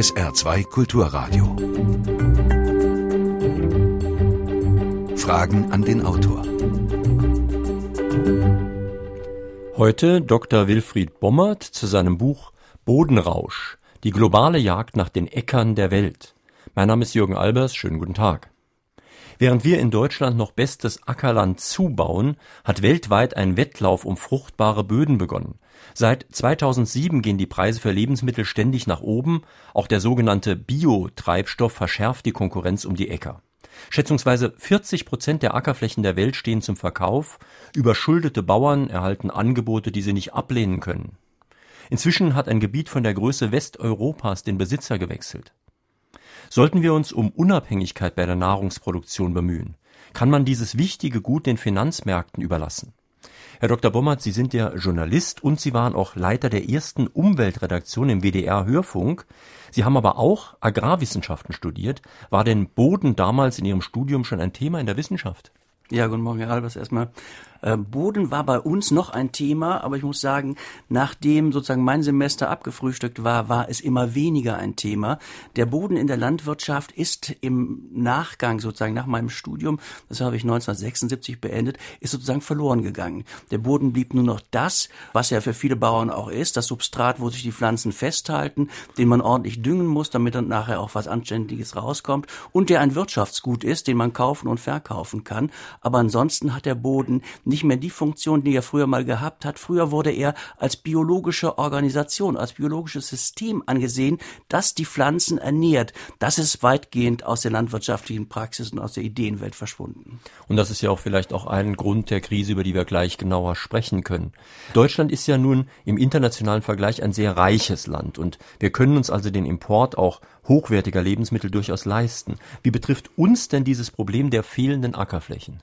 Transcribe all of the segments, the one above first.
SR2 Kulturradio. Fragen an den Autor. Heute Dr. Wilfried Bommert zu seinem Buch Bodenrausch, die globale Jagd nach den Äckern der Welt. Mein Name ist Jürgen Albers, schönen guten Tag. Während wir in Deutschland noch bestes Ackerland zubauen, hat weltweit ein Wettlauf um fruchtbare Böden begonnen. Seit 2007 gehen die Preise für Lebensmittel ständig nach oben, auch der sogenannte Biotreibstoff verschärft die Konkurrenz um die Äcker. Schätzungsweise 40 Prozent der Ackerflächen der Welt stehen zum Verkauf, überschuldete Bauern erhalten Angebote, die sie nicht ablehnen können. Inzwischen hat ein Gebiet von der Größe Westeuropas den Besitzer gewechselt. Sollten wir uns um Unabhängigkeit bei der Nahrungsproduktion bemühen? Kann man dieses wichtige Gut den Finanzmärkten überlassen? Herr Dr. Bommert, Sie sind ja Journalist und Sie waren auch Leiter der ersten Umweltredaktion im WDR Hörfunk. Sie haben aber auch Agrarwissenschaften studiert. War denn Boden damals in Ihrem Studium schon ein Thema in der Wissenschaft? Ja, guten Morgen, Herr Albers, erstmal. Äh, Boden war bei uns noch ein Thema, aber ich muss sagen, nachdem sozusagen mein Semester abgefrühstückt war, war es immer weniger ein Thema. Der Boden in der Landwirtschaft ist im Nachgang sozusagen nach meinem Studium, das habe ich 1976 beendet, ist sozusagen verloren gegangen. Der Boden blieb nur noch das, was ja für viele Bauern auch ist, das Substrat, wo sich die Pflanzen festhalten, den man ordentlich düngen muss, damit dann nachher auch was Anständiges rauskommt und der ein Wirtschaftsgut ist, den man kaufen und verkaufen kann. Aber ansonsten hat der Boden nicht mehr die Funktion, die er früher mal gehabt hat. Früher wurde er als biologische Organisation, als biologisches System angesehen, das die Pflanzen ernährt. Das ist weitgehend aus der landwirtschaftlichen Praxis und aus der Ideenwelt verschwunden. Und das ist ja auch vielleicht auch ein Grund der Krise, über die wir gleich genauer sprechen können. Deutschland ist ja nun im internationalen Vergleich ein sehr reiches Land und wir können uns also den Import auch hochwertiger Lebensmittel durchaus leisten. Wie betrifft uns denn dieses Problem der fehlenden Ackerflächen?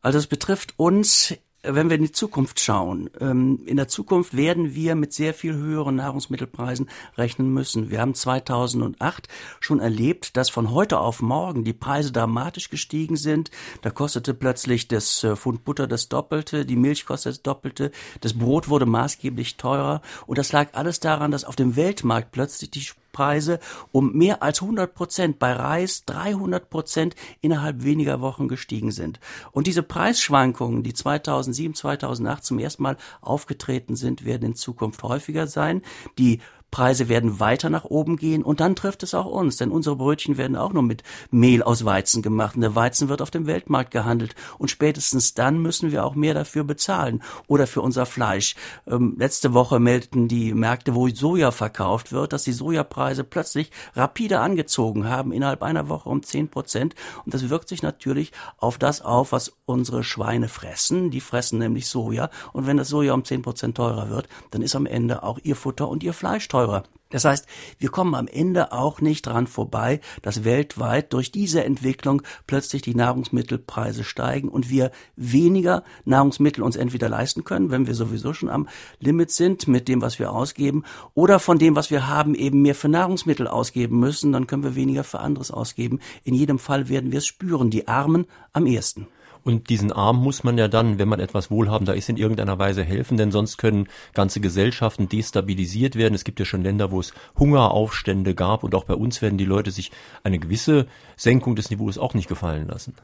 Also es betrifft uns wenn wir in die Zukunft schauen, ähm, in der Zukunft werden wir mit sehr viel höheren Nahrungsmittelpreisen rechnen müssen. Wir haben 2008 schon erlebt, dass von heute auf morgen die Preise dramatisch gestiegen sind. Da kostete plötzlich das äh, Pfund Butter das Doppelte, die Milch kostet das Doppelte, das Brot wurde maßgeblich teurer. Und das lag alles daran, dass auf dem Weltmarkt plötzlich die Preise um mehr als 100 Prozent, bei Reis 300 Prozent innerhalb weniger Wochen gestiegen sind. Und diese Preisschwankungen, die 2007, 2008 zum ersten Mal aufgetreten sind, werden in Zukunft häufiger sein. Die Preise werden weiter nach oben gehen und dann trifft es auch uns, denn unsere Brötchen werden auch nur mit Mehl aus Weizen gemacht und der Weizen wird auf dem Weltmarkt gehandelt und spätestens dann müssen wir auch mehr dafür bezahlen oder für unser Fleisch. Ähm, letzte Woche meldeten die Märkte, wo Soja verkauft wird, dass die Sojapreise plötzlich rapide angezogen haben, innerhalb einer Woche um zehn Prozent und das wirkt sich natürlich auf das auf, was unsere Schweine fressen. Die fressen nämlich Soja und wenn das Soja um zehn Prozent teurer wird, dann ist am Ende auch ihr Futter und ihr Fleisch teurer teurer. Das heißt, wir kommen am Ende auch nicht dran vorbei, dass weltweit durch diese Entwicklung plötzlich die Nahrungsmittelpreise steigen und wir weniger Nahrungsmittel uns entweder leisten können, wenn wir sowieso schon am Limit sind mit dem, was wir ausgeben, oder von dem, was wir haben, eben mehr für Nahrungsmittel ausgeben müssen, dann können wir weniger für anderes ausgeben. In jedem Fall werden wir es spüren, die Armen am ehesten. Und diesen Arm muss man ja dann, wenn man etwas wohlhabender ist, in irgendeiner Weise helfen, denn sonst können ganze Gesellschaften destabilisiert werden. Es gibt ja schon Länder, wo es Hungeraufstände gab und auch bei uns werden die Leute sich eine gewisse Senkung des Niveaus auch nicht gefallen lassen.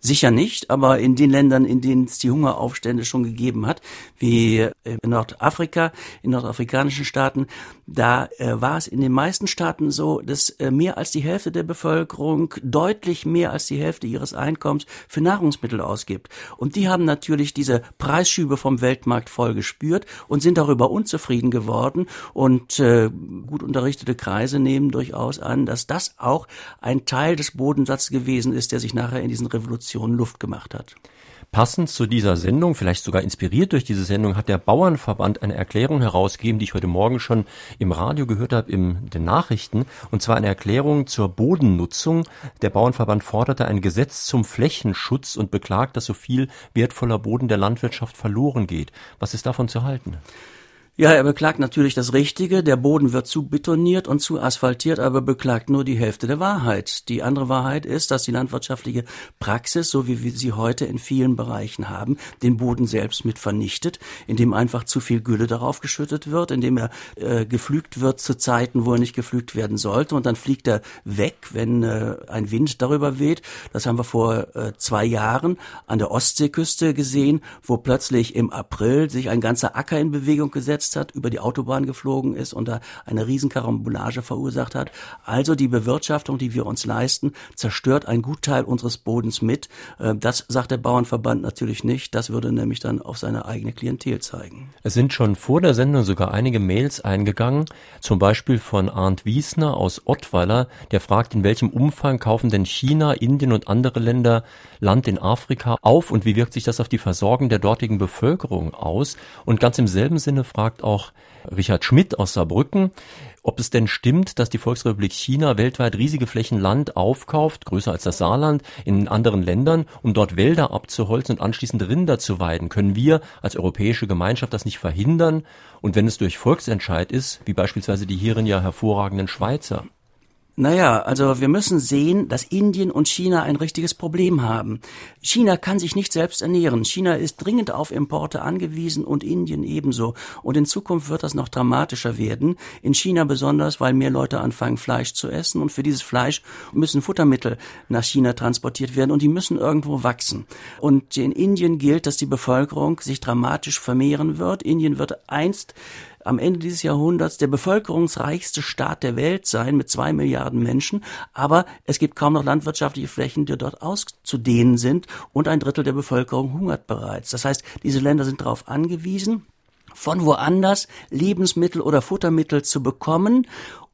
Sicher nicht, aber in den Ländern, in denen es die Hungeraufstände schon gegeben hat, wie in Nordafrika, in nordafrikanischen Staaten, da äh, war es in den meisten Staaten so, dass äh, mehr als die Hälfte der Bevölkerung deutlich mehr als die Hälfte ihres Einkommens für Nahrungsmittel ausgibt. Und die haben natürlich diese Preisschübe vom Weltmarkt voll gespürt und sind darüber unzufrieden geworden. Und äh, gut unterrichtete Kreise nehmen durchaus an, dass das auch ein Teil des Bodensatzes gewesen ist, der sich nachher in diesen Revolution Luft gemacht hat. Passend zu dieser Sendung, vielleicht sogar inspiriert durch diese Sendung, hat der Bauernverband eine Erklärung herausgegeben, die ich heute Morgen schon im Radio gehört habe, in den Nachrichten, und zwar eine Erklärung zur Bodennutzung. Der Bauernverband forderte ein Gesetz zum Flächenschutz und beklagt, dass so viel wertvoller Boden der Landwirtschaft verloren geht. Was ist davon zu halten? Ja, er beklagt natürlich das Richtige. Der Boden wird zu betoniert und zu asphaltiert, aber beklagt nur die Hälfte der Wahrheit. Die andere Wahrheit ist, dass die landwirtschaftliche Praxis, so wie wir sie heute in vielen Bereichen haben, den Boden selbst mit vernichtet, indem einfach zu viel Gülle darauf geschüttet wird, indem er äh, geflügt wird zu Zeiten, wo er nicht geflügt werden sollte und dann fliegt er weg, wenn äh, ein Wind darüber weht. Das haben wir vor äh, zwei Jahren an der Ostseeküste gesehen, wo plötzlich im April sich ein ganzer Acker in Bewegung gesetzt gestürzt hat, über die Autobahn geflogen ist und da eine Riesenkarambolage verursacht hat. Also die Bewirtschaftung, die wir uns leisten, zerstört einen Gutteil unseres Bodens mit. Äh, das sagt der Bauernverband natürlich nicht. Das würde nämlich dann auf seine eigene Klientel zeigen. Es sind schon vor der Sendung sogar einige Mails eingegangen, zum Beispiel von Arndt Wiesner aus Ottweiler, der fragt, in welchem Umfang kaufen denn China, Indien und andere Länder Land in Afrika auf und wie wirkt sich das auf die Versorgung der dortigen Bevölkerung aus? Und ganz im selben Sinne fragt fragt auch Richard Schmidt aus Saarbrücken, ob es denn stimmt, dass die Volksrepublik China weltweit riesige Flächen Land aufkauft, größer als das Saarland, in anderen Ländern, um dort Wälder abzuholzen und anschließend Rinder zu weiden. Können wir als europäische Gemeinschaft das nicht verhindern? Und wenn es durch Volksentscheid ist, wie beispielsweise die hierin ja hervorragenden Schweizer? Naja, also wir müssen sehen, dass Indien und China ein richtiges Problem haben. China kann sich nicht selbst ernähren. China ist dringend auf Importe angewiesen und Indien ebenso. Und in Zukunft wird das noch dramatischer werden. In China besonders, weil mehr Leute anfangen, Fleisch zu essen. Und für dieses Fleisch müssen Futtermittel nach China transportiert werden und die müssen irgendwo wachsen. Und in Indien gilt, dass die Bevölkerung sich dramatisch vermehren wird. Indien wird einst am Ende dieses Jahrhunderts der bevölkerungsreichste Staat der Welt sein mit zwei Milliarden Menschen, aber es gibt kaum noch landwirtschaftliche Flächen, die dort auszudehnen sind und ein Drittel der Bevölkerung hungert bereits. Das heißt, diese Länder sind darauf angewiesen, von woanders Lebensmittel oder Futtermittel zu bekommen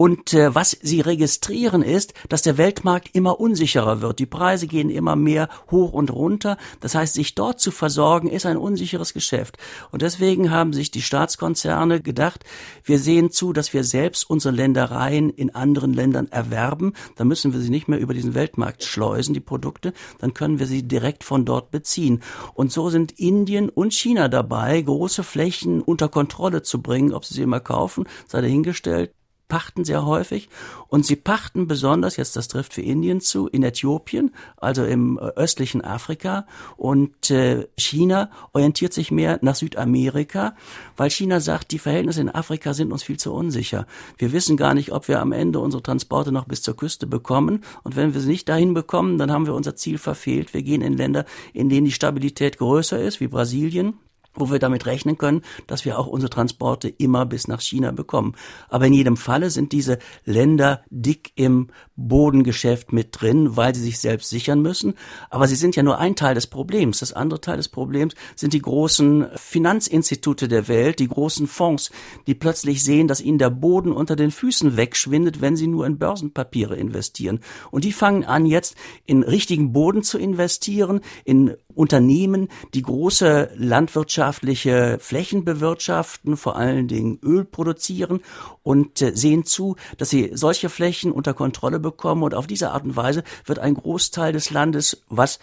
und äh, was sie registrieren ist, dass der Weltmarkt immer unsicherer wird. Die Preise gehen immer mehr hoch und runter. Das heißt, sich dort zu versorgen, ist ein unsicheres Geschäft. Und deswegen haben sich die Staatskonzerne gedacht, wir sehen zu, dass wir selbst unsere Ländereien in anderen Ländern erwerben. Dann müssen wir sie nicht mehr über diesen Weltmarkt schleusen, die Produkte. Dann können wir sie direkt von dort beziehen. Und so sind Indien und China dabei, große Flächen unter Kontrolle zu bringen. Ob sie sie immer kaufen, sei dahingestellt pachten sehr häufig und sie pachten besonders, jetzt das trifft für Indien zu, in Äthiopien, also im äh, östlichen Afrika und äh, China orientiert sich mehr nach Südamerika, weil China sagt, die Verhältnisse in Afrika sind uns viel zu unsicher. Wir wissen gar nicht, ob wir am Ende unsere Transporte noch bis zur Küste bekommen und wenn wir sie nicht dahin bekommen, dann haben wir unser Ziel verfehlt. Wir gehen in Länder, in denen die Stabilität größer ist, wie Brasilien wo wir damit rechnen können, dass wir auch unsere Transporte immer bis nach China bekommen. Aber in jedem Falle sind diese Länder dick im Bodengeschäft mit drin, weil sie sich selbst sichern müssen. Aber sie sind ja nur ein Teil des Problems. Das andere Teil des Problems sind die großen Finanzinstitute der Welt, die großen Fonds, die plötzlich sehen, dass ihnen der Boden unter den Füßen wegschwindet, wenn sie nur in Börsenpapiere investieren. Und die fangen an, jetzt in richtigen Boden zu investieren, in Unternehmen, die große landwirtschaftliche Flächen bewirtschaften, vor allen Dingen Öl produzieren und äh, sehen zu, dass sie solche Flächen unter Kontrolle bekommen und auf diese Art und Weise wird ein Großteil des Landes, was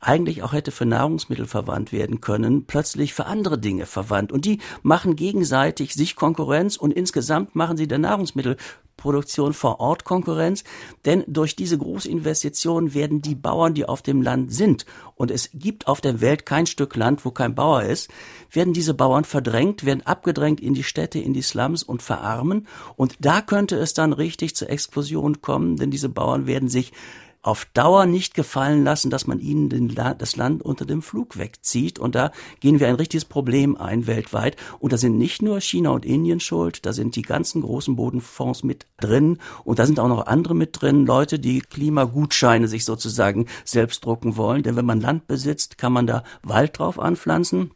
eigentlich auch hätte für Nahrungsmittel verwandt werden können, plötzlich für andere Dinge verwandt. Und die machen gegenseitig sich Konkurrenz und insgesamt machen sie der Nahrungsmittel Produktion vor Ort Konkurrenz, denn durch diese Großinvestitionen werden die Bauern, die auf dem Land sind, und es gibt auf der Welt kein Stück Land, wo kein Bauer ist, werden diese Bauern verdrängt, werden abgedrängt in die Städte, in die Slums und verarmen, und da könnte es dann richtig zur Explosion kommen, denn diese Bauern werden sich auf Dauer nicht gefallen lassen, dass man ihnen den, das Land unter dem Flug wegzieht. Und da gehen wir ein richtiges Problem ein weltweit. Und da sind nicht nur China und Indien schuld, da sind die ganzen großen Bodenfonds mit drin. Und da sind auch noch andere mit drin, Leute, die Klimagutscheine sich sozusagen selbst drucken wollen. Denn wenn man Land besitzt, kann man da Wald drauf anpflanzen.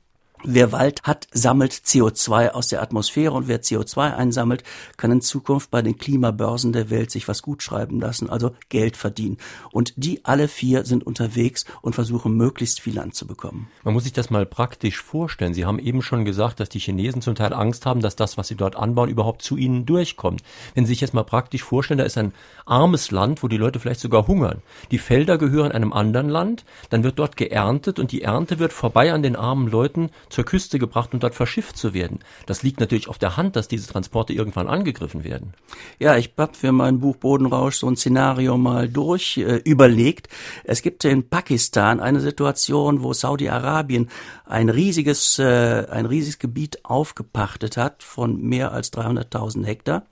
Wer Wald hat, sammelt CO2 aus der Atmosphäre und wer CO2 einsammelt, kann in Zukunft bei den Klimabörsen der Welt sich was gutschreiben lassen, also Geld verdienen. Und die alle vier sind unterwegs und versuchen möglichst viel Land zu bekommen. Man muss sich das mal praktisch vorstellen. Sie haben eben schon gesagt, dass die Chinesen zum Teil Angst haben, dass das, was sie dort anbauen, überhaupt zu ihnen durchkommt. Wenn Sie sich jetzt mal praktisch vorstellen, da ist ein armes Land, wo die Leute vielleicht sogar hungern. Die Felder gehören einem anderen Land, dann wird dort geerntet und die Ernte wird vorbei an den armen Leuten zur Küste gebracht und dort verschifft zu werden. Das liegt natürlich auf der Hand, dass diese Transporte irgendwann angegriffen werden. Ja, ich habe für mein Buch Bodenrausch so ein Szenario mal durch äh, überlegt. Es gibt in Pakistan eine Situation, wo Saudi-Arabien ein riesiges, äh, ein riesiges Gebiet aufgepachtet hat von mehr als 300.000 Hektar.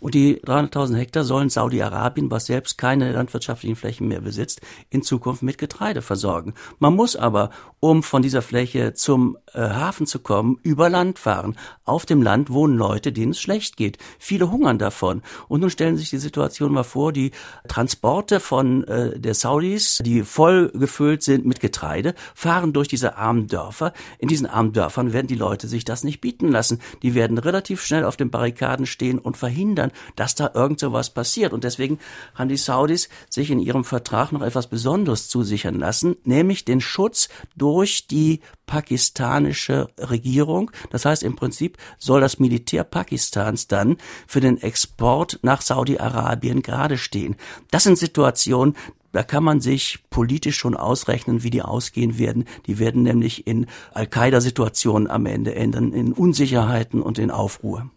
Und die 300.000 Hektar sollen Saudi-Arabien, was selbst keine landwirtschaftlichen Flächen mehr besitzt, in Zukunft mit Getreide versorgen. Man muss aber, um von dieser Fläche zum äh, Hafen zu kommen, über Land fahren. Auf dem Land wohnen Leute, denen es schlecht geht. Viele hungern davon. Und nun stellen sich die Situation mal vor, die Transporte von äh, der Saudis, die voll gefüllt sind mit Getreide, fahren durch diese armen Dörfer. In diesen armen Dörfern werden die Leute sich das nicht bieten lassen. Die werden relativ schnell auf den Barrikaden stehen und verhindern, dass da irgend so was passiert. Und deswegen haben die Saudis sich in ihrem Vertrag noch etwas Besonderes zusichern lassen, nämlich den Schutz durch die pakistanische Regierung. Das heißt, im Prinzip soll das Militär Pakistans dann für den Export nach Saudi-Arabien gerade stehen. Das sind Situationen, da kann man sich politisch schon ausrechnen, wie die ausgehen werden. Die werden nämlich in Al-Qaida-Situationen am Ende enden, in Unsicherheiten und in Aufruhr.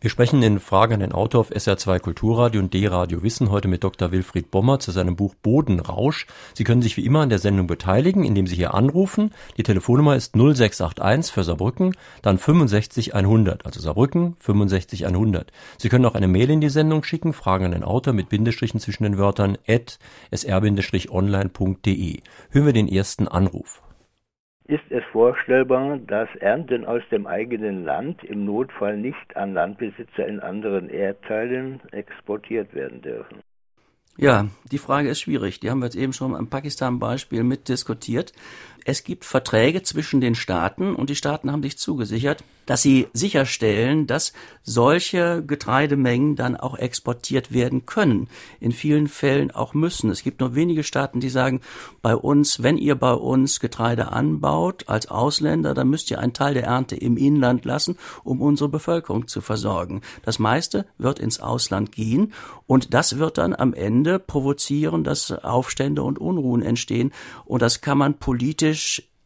Wir sprechen in Frage an den Autor auf SR2 Kulturradio und D-Radio Wissen heute mit Dr. Wilfried Bommer zu seinem Buch Bodenrausch. Sie können sich wie immer an der Sendung beteiligen, indem Sie hier anrufen. Die Telefonnummer ist 0681 für Saarbrücken, dann 65 100, also Saarbrücken 65 100. Sie können auch eine Mail in die Sendung schicken, Fragen an den Autor mit Bindestrichen zwischen den Wörtern at sr-online.de. Hören wir den ersten Anruf. Ist es vorstellbar, dass Ernten aus dem eigenen Land im Notfall nicht an Landbesitzer in anderen Erdteilen exportiert werden dürfen? Ja, die Frage ist schwierig. Die haben wir jetzt eben schon am Pakistan-Beispiel mitdiskutiert. Es gibt Verträge zwischen den Staaten und die Staaten haben sich zugesichert, dass sie sicherstellen, dass solche Getreidemengen dann auch exportiert werden können. In vielen Fällen auch müssen. Es gibt nur wenige Staaten, die sagen, bei uns, wenn ihr bei uns Getreide anbaut als Ausländer, dann müsst ihr einen Teil der Ernte im Inland lassen, um unsere Bevölkerung zu versorgen. Das meiste wird ins Ausland gehen und das wird dann am Ende provozieren, dass Aufstände und Unruhen entstehen und das kann man politisch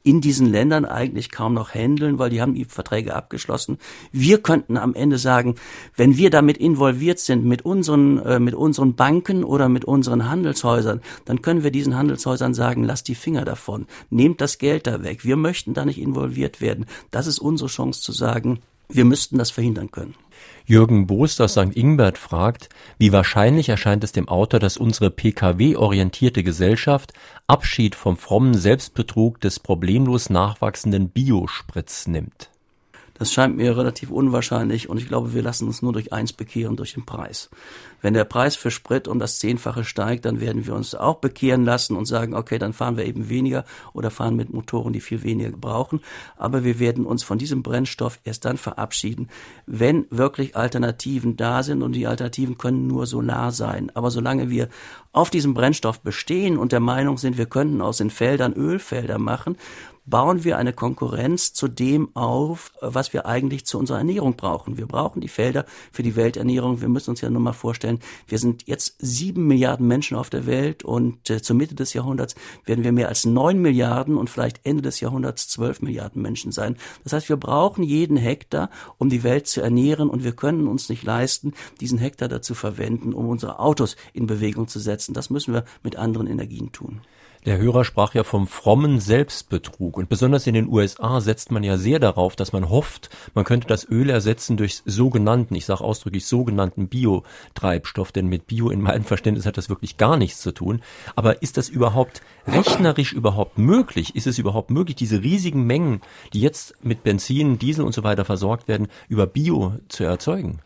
in diesen Ländern eigentlich kaum noch handeln, weil die haben die Verträge abgeschlossen. Wir könnten am Ende sagen, wenn wir damit involviert sind mit unseren äh, mit unseren Banken oder mit unseren Handelshäusern, dann können wir diesen Handelshäusern sagen, lasst die Finger davon, nehmt das Geld da weg. Wir möchten da nicht involviert werden. Das ist unsere Chance zu sagen, wir müssten das verhindern können. Jürgen Boost aus St. Ingbert fragt, wie wahrscheinlich erscheint es dem Autor, dass unsere PKW-orientierte Gesellschaft Abschied vom frommen Selbstbetrug des problemlos nachwachsenden Biospritz nimmt? Das scheint mir relativ unwahrscheinlich und ich glaube, wir lassen uns nur durch eins bekehren, durch den Preis. Wenn der Preis für Sprit um das Zehnfache steigt, dann werden wir uns auch bekehren lassen und sagen, okay, dann fahren wir eben weniger oder fahren mit Motoren, die viel weniger brauchen. Aber wir werden uns von diesem Brennstoff erst dann verabschieden, wenn wirklich Alternativen da sind und die Alternativen können nur Solar sein. Aber solange wir auf diesem Brennstoff bestehen und der Meinung sind, wir könnten aus den Feldern Ölfelder machen bauen wir eine Konkurrenz zu dem auf, was wir eigentlich zu unserer Ernährung brauchen. Wir brauchen die Felder für die Welternährung. Wir müssen uns ja nur mal vorstellen, wir sind jetzt sieben Milliarden Menschen auf der Welt und äh, zur Mitte des Jahrhunderts werden wir mehr als neun Milliarden und vielleicht Ende des Jahrhunderts zwölf Milliarden Menschen sein. Das heißt, wir brauchen jeden Hektar, um die Welt zu ernähren und wir können uns nicht leisten, diesen Hektar dazu verwenden, um unsere Autos in Bewegung zu setzen. Das müssen wir mit anderen Energien tun. Der Hörer sprach ja vom frommen Selbstbetrug und besonders in den USA setzt man ja sehr darauf, dass man hofft, man könnte das Öl ersetzen durch sogenannten, ich sage ausdrücklich sogenannten Biotreibstoff, denn mit Bio in meinem Verständnis hat das wirklich gar nichts zu tun. Aber ist das überhaupt rechnerisch überhaupt möglich? Ist es überhaupt möglich, diese riesigen Mengen, die jetzt mit Benzin, Diesel und so weiter versorgt werden, über Bio zu erzeugen?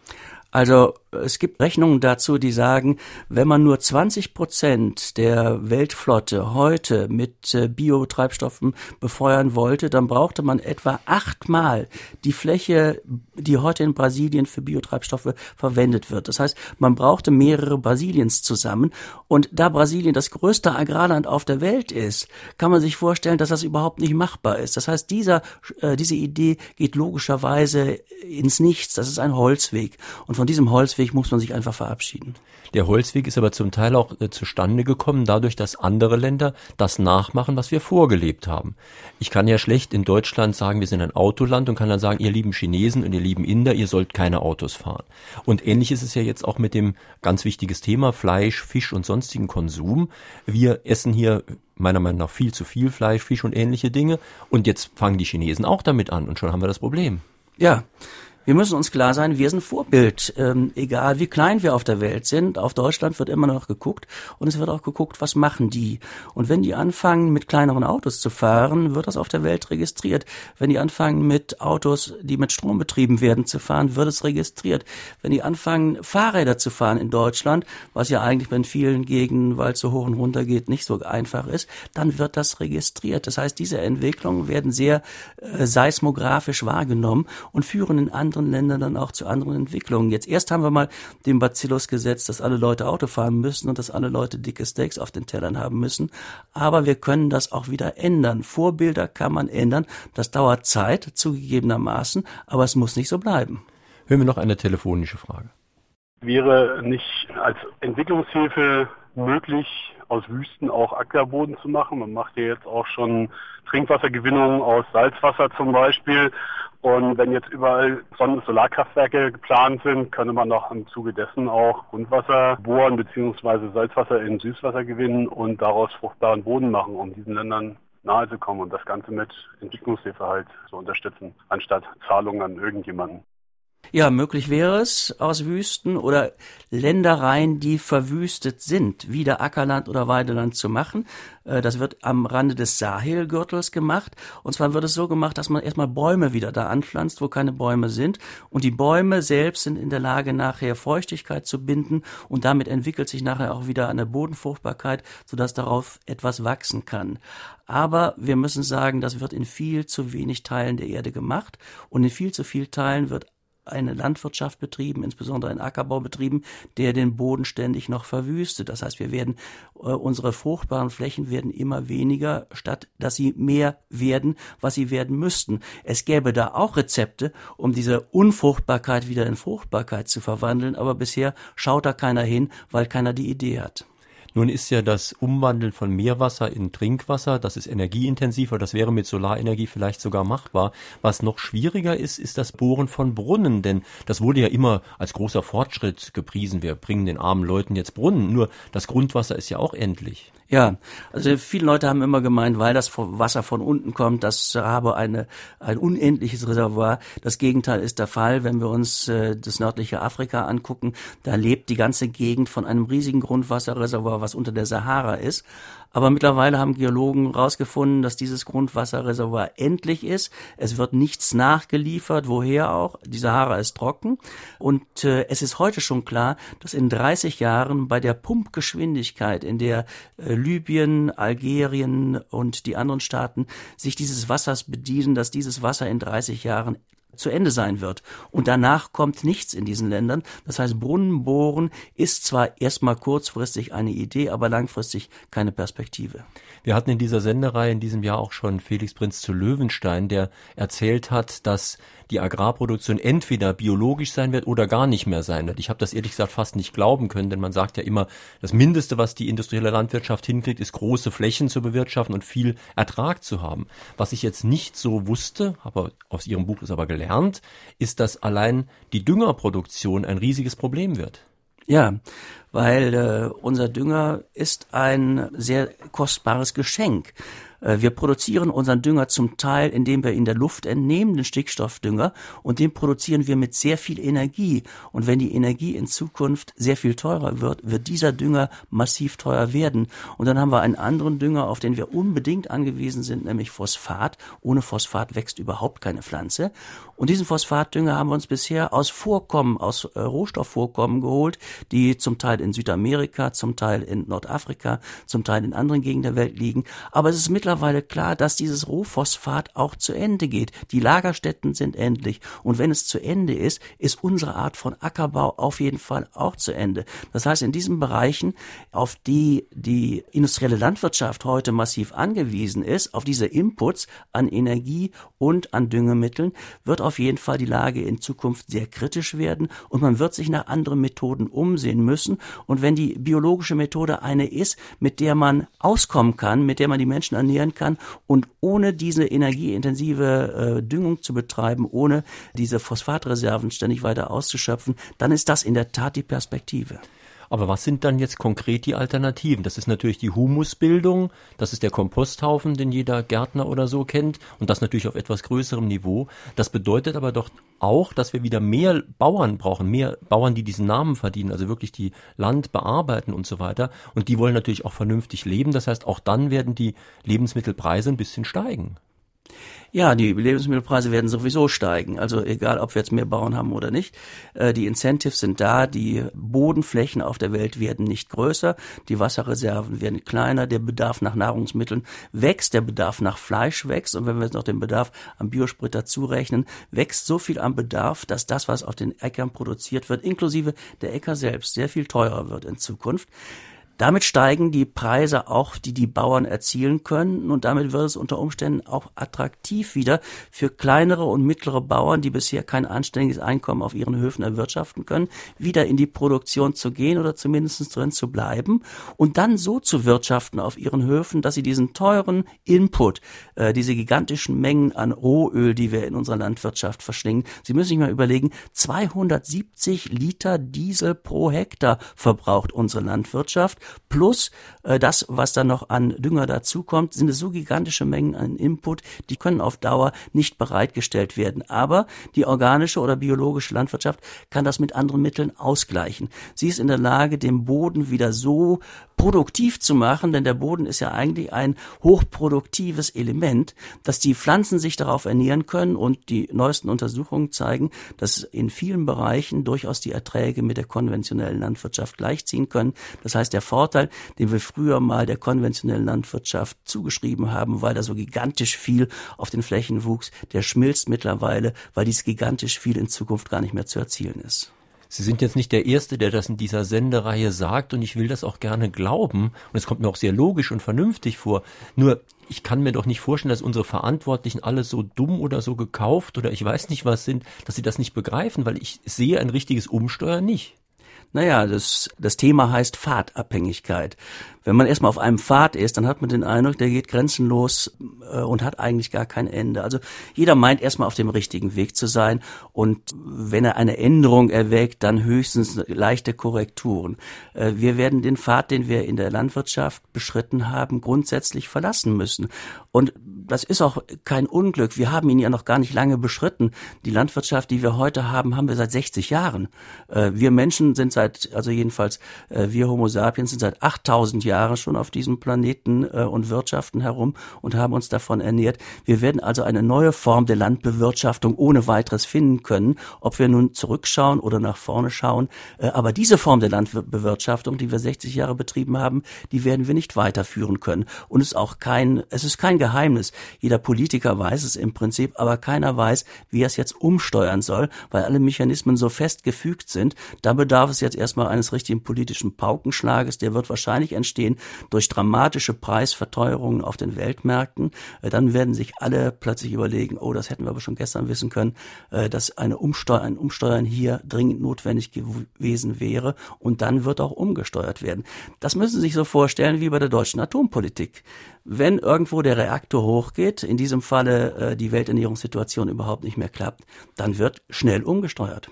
Also es gibt Rechnungen dazu, die sagen, wenn man nur 20 Prozent der Weltflotte heute mit äh, Biotreibstoffen befeuern wollte, dann brauchte man etwa achtmal die Fläche, die heute in Brasilien für Biotreibstoffe verwendet wird. Das heißt, man brauchte mehrere Brasiliens zusammen. Und da Brasilien das größte Agrarland auf der Welt ist, kann man sich vorstellen, dass das überhaupt nicht machbar ist. Das heißt, dieser, äh, diese Idee geht logischerweise ins Nichts. Das ist ein Holzweg. Und von diesem Holzweg Holzweg muss man sich einfach verabschieden. Der Holzweg ist aber zum Teil auch äh, zustande gekommen, dadurch, dass andere Länder das nachmachen, was wir vorgelebt haben. Ich kann ja schlecht in Deutschland sagen, wir sind ein Autoland und kann dann sagen, ihr lieben Chinesen und ihr lieben Inder, ihr sollt keine Autos fahren. Und ähnlich ist es ja jetzt auch mit dem ganz wichtiges Thema Fleisch, Fisch und sonstigen Konsum. Wir essen hier meiner Meinung nach viel zu viel Fleisch, Fisch und ähnliche Dinge. Und jetzt fangen die Chinesen auch damit an und schon haben wir das Problem. Ja, wir müssen uns klar sein, wir sind Vorbild, ähm, egal wie klein wir auf der Welt sind. Auf Deutschland wird immer noch geguckt und es wird auch geguckt, was machen die. Und wenn die anfangen, mit kleineren Autos zu fahren, wird das auf der Welt registriert. Wenn die anfangen, mit Autos, die mit Strom betrieben werden, zu fahren, wird es registriert. Wenn die anfangen, Fahrräder zu fahren in Deutschland, was ja eigentlich in vielen Gegenden, weil es so hoch und runter geht, nicht so einfach ist, dann wird das registriert. Das heißt, diese Entwicklungen werden sehr äh, seismografisch wahrgenommen und führen in andere anderen Ländern dann auch zu anderen Entwicklungen. Jetzt erst haben wir mal den Bacillus gesetzt, dass alle Leute Auto fahren müssen und dass alle Leute dicke Steaks auf den Tellern haben müssen. Aber wir können das auch wieder ändern. Vorbilder kann man ändern. Das dauert Zeit, zugegebenermaßen, aber es muss nicht so bleiben. Hören wir noch eine telefonische Frage. Wäre nicht als Entwicklungshilfe möglich, aus Wüsten auch Ackerboden zu machen. Man macht ja jetzt auch schon Trinkwassergewinnung aus Salzwasser zum Beispiel. Und wenn jetzt überall Sonnen- und Solarkraftwerke geplant sind, könnte man doch im Zuge dessen auch Grundwasser bohren bzw. Salzwasser in Süßwasser gewinnen und daraus fruchtbaren Boden machen, um diesen Ländern nahe zu kommen und das Ganze mit Entwicklungshilfe halt zu unterstützen, anstatt Zahlungen an irgendjemanden. Ja, möglich wäre es, aus Wüsten oder Ländereien, die verwüstet sind, wieder Ackerland oder Weideland zu machen. Äh, das wird am Rande des Sahelgürtels gemacht. Und zwar wird es so gemacht, dass man erstmal Bäume wieder da anpflanzt, wo keine Bäume sind. Und die Bäume selbst sind in der Lage, nachher Feuchtigkeit zu binden. Und damit entwickelt sich nachher auch wieder eine Bodenfruchtbarkeit, sodass darauf etwas wachsen kann. Aber wir müssen sagen, das wird in viel zu wenig Teilen der Erde gemacht. Und in viel zu vielen Teilen wird eine Landwirtschaft betrieben, insbesondere ein Ackerbau betrieben, der den Boden ständig noch verwüstet. Das heißt, wir werden, äh, unsere fruchtbaren Flächen werden immer weniger, statt dass sie mehr werden, was sie werden müssten. Es gäbe da auch Rezepte, um diese Unfruchtbarkeit wieder in Fruchtbarkeit zu verwandeln, aber bisher schaut da keiner hin, weil keiner die Idee hat. Nun ist ja das Umwandeln von Meerwasser in Trinkwasser, das ist energieintensiver, das wäre mit Solarenergie vielleicht sogar machbar. Was noch schwieriger ist, ist das Bohren von Brunnen, denn das wurde ja immer als großer Fortschritt gepriesen. Wir bringen den armen Leuten jetzt Brunnen, nur das Grundwasser ist ja auch endlich. Ja, also viele Leute haben immer gemeint, weil das Wasser von unten kommt, das habe eine, ein unendliches Reservoir. Das Gegenteil ist der Fall, wenn wir uns äh, das nördliche Afrika angucken. Da lebt die ganze Gegend von einem riesigen Grundwasserreservoir, was unter der Sahara ist. Aber mittlerweile haben Geologen herausgefunden, dass dieses Grundwasserreservoir endlich ist. Es wird nichts nachgeliefert, woher auch. Die Sahara ist trocken. Und äh, es ist heute schon klar, dass in 30 Jahren bei der Pumpgeschwindigkeit, in der äh, Libyen, Algerien und die anderen Staaten sich dieses Wassers bedienen, dass dieses Wasser in 30 Jahren zu Ende sein wird. Und danach kommt nichts in diesen Ländern. Das heißt, Brunnen bohren ist zwar erstmal kurzfristig eine Idee, aber langfristig keine Perspektive. Wir hatten in dieser Sendereihe in diesem Jahr auch schon Felix Prinz zu Löwenstein, der erzählt hat, dass die Agrarproduktion entweder biologisch sein wird oder gar nicht mehr sein wird. Ich habe das ehrlich gesagt fast nicht glauben können, denn man sagt ja immer, das Mindeste, was die industrielle Landwirtschaft hinkriegt, ist große Flächen zu bewirtschaften und viel Ertrag zu haben. Was ich jetzt nicht so wusste, aber aus Ihrem Buch ist aber gelernt, ist, dass allein die Düngerproduktion ein riesiges Problem wird. Ja, weil äh, unser Dünger ist ein sehr kostbares Geschenk. Äh, wir produzieren unseren Dünger zum Teil, indem wir in der Luft entnehmen, den Stickstoffdünger, und den produzieren wir mit sehr viel Energie. Und wenn die Energie in Zukunft sehr viel teurer wird, wird dieser Dünger massiv teuer werden. Und dann haben wir einen anderen Dünger, auf den wir unbedingt angewiesen sind, nämlich Phosphat. Ohne Phosphat wächst überhaupt keine Pflanze. Und diesen Phosphatdünger haben wir uns bisher aus Vorkommen, aus äh, Rohstoffvorkommen geholt, die zum Teil in Südamerika, zum Teil in Nordafrika, zum Teil in anderen Gegenden der Welt liegen. Aber es ist mit mittlerweile klar, dass dieses Rohphosphat auch zu Ende geht. Die Lagerstätten sind endlich. Und wenn es zu Ende ist, ist unsere Art von Ackerbau auf jeden Fall auch zu Ende. Das heißt, in diesen Bereichen, auf die die industrielle Landwirtschaft heute massiv angewiesen ist, auf diese Inputs an Energie und an Düngemitteln, wird auf jeden Fall die Lage in Zukunft sehr kritisch werden und man wird sich nach anderen Methoden umsehen müssen. Und wenn die biologische Methode eine ist, mit der man auskommen kann, mit der man die Menschen ernähren kann und ohne diese energieintensive äh, Düngung zu betreiben, ohne diese Phosphatreserven ständig weiter auszuschöpfen, dann ist das in der Tat die Perspektive. Aber was sind dann jetzt konkret die Alternativen? Das ist natürlich die Humusbildung, das ist der Komposthaufen, den jeder Gärtner oder so kennt und das natürlich auf etwas größerem Niveau. Das bedeutet aber doch auch, dass wir wieder mehr Bauern brauchen, mehr Bauern, die diesen Namen verdienen, also wirklich die Land bearbeiten und so weiter. Und die wollen natürlich auch vernünftig leben. Das heißt, auch dann werden die Lebensmittelpreise ein bisschen steigen. Ja, die Lebensmittelpreise werden sowieso steigen. Also egal, ob wir jetzt mehr Bauern haben oder nicht. Äh, die Incentives sind da. Die Bodenflächen auf der Welt werden nicht größer. Die Wasserreserven werden kleiner. Der Bedarf nach Nahrungsmitteln wächst. Der Bedarf nach Fleisch wächst. Und wenn wir jetzt noch den Bedarf am Biosprit dazu rechnen, wächst so viel am Bedarf, dass das, was auf den Äckern produziert wird, inklusive der Äcker selbst, sehr viel teurer wird in Zukunft. Damit steigen die Preise auch, die die Bauern erzielen können. Und damit wird es unter Umständen auch attraktiv wieder für kleinere und mittlere Bauern, die bisher kein anständiges Einkommen auf ihren Höfen erwirtschaften können, wieder in die Produktion zu gehen oder zumindest drin zu bleiben und dann so zu wirtschaften auf ihren Höfen, dass sie diesen teuren Input, äh, diese gigantischen Mengen an Rohöl, die wir in unserer Landwirtschaft verschlingen, Sie müssen sich mal überlegen, 270 Liter Diesel pro Hektar verbraucht unsere Landwirtschaft plus äh, das, was dann noch an Dünger dazukommt, sind es so gigantische Mengen an Input, die können auf Dauer nicht bereitgestellt werden. Aber die organische oder biologische Landwirtschaft kann das mit anderen Mitteln ausgleichen. Sie ist in der Lage, den Boden wieder so produktiv zu machen, denn der Boden ist ja eigentlich ein hochproduktives Element, dass die Pflanzen sich darauf ernähren können und die neuesten Untersuchungen zeigen, dass in vielen Bereichen durchaus die Erträge mit der konventionellen Landwirtschaft gleichziehen können. Das heißt, der Vorteil, den wir früher mal der konventionellen Landwirtschaft zugeschrieben haben, weil da so gigantisch viel auf den Flächen wuchs, der schmilzt mittlerweile, weil dies gigantisch viel in Zukunft gar nicht mehr zu erzielen ist. Sie sind jetzt nicht der Erste, der das in dieser Sendereihe sagt und ich will das auch gerne glauben und es kommt mir auch sehr logisch und vernünftig vor. Nur ich kann mir doch nicht vorstellen, dass unsere Verantwortlichen alle so dumm oder so gekauft oder ich weiß nicht was sind, dass sie das nicht begreifen, weil ich sehe ein richtiges Umsteuern nicht. Naja, das, das Thema heißt Fahrtabhängigkeit. Wenn man erstmal auf einem Pfad ist, dann hat man den Eindruck, der geht grenzenlos äh, und hat eigentlich gar kein Ende. Also jeder meint erstmal auf dem richtigen Weg zu sein und wenn er eine Änderung erwägt, dann höchstens leichte Korrekturen. Äh, wir werden den Pfad, den wir in der Landwirtschaft beschritten haben, grundsätzlich verlassen müssen. Und das ist auch kein Unglück. Wir haben ihn ja noch gar nicht lange beschritten. Die Landwirtschaft, die wir heute haben, haben wir seit 60 Jahren. Äh, wir Menschen sind seit, also jedenfalls äh, wir Homo sapiens sind seit 8000 Jahren Jahre schon auf diesem Planeten äh, und wirtschaften herum und haben uns davon ernährt. Wir werden also eine neue Form der Landbewirtschaftung ohne weiteres finden können, ob wir nun zurückschauen oder nach vorne schauen. Aber diese Form der Landbewirtschaftung, die wir 60 Jahre betrieben haben, die werden wir nicht weiterführen können. Und es ist auch kein, es ist kein Geheimnis. Jeder Politiker weiß es im Prinzip, aber keiner weiß, wie er es jetzt umsteuern soll, weil alle Mechanismen so fest gefügt sind. Da bedarf es jetzt erstmal eines richtigen politischen Paukenschlages. Der wird wahrscheinlich entstehen durch dramatische Preisverteuerungen auf den Weltmärkten, äh, dann werden sich alle plötzlich überlegen, oh, das hätten wir aber schon gestern wissen können, äh, dass eine Umsteuer, ein Umsteuern hier dringend notwendig gewesen wäre und dann wird auch umgesteuert werden. Das müssen Sie sich so vorstellen wie bei der deutschen Atompolitik. Wenn irgendwo der Reaktor hochgeht, in diesem Falle äh, die Welternährungssituation überhaupt nicht mehr klappt, dann wird schnell umgesteuert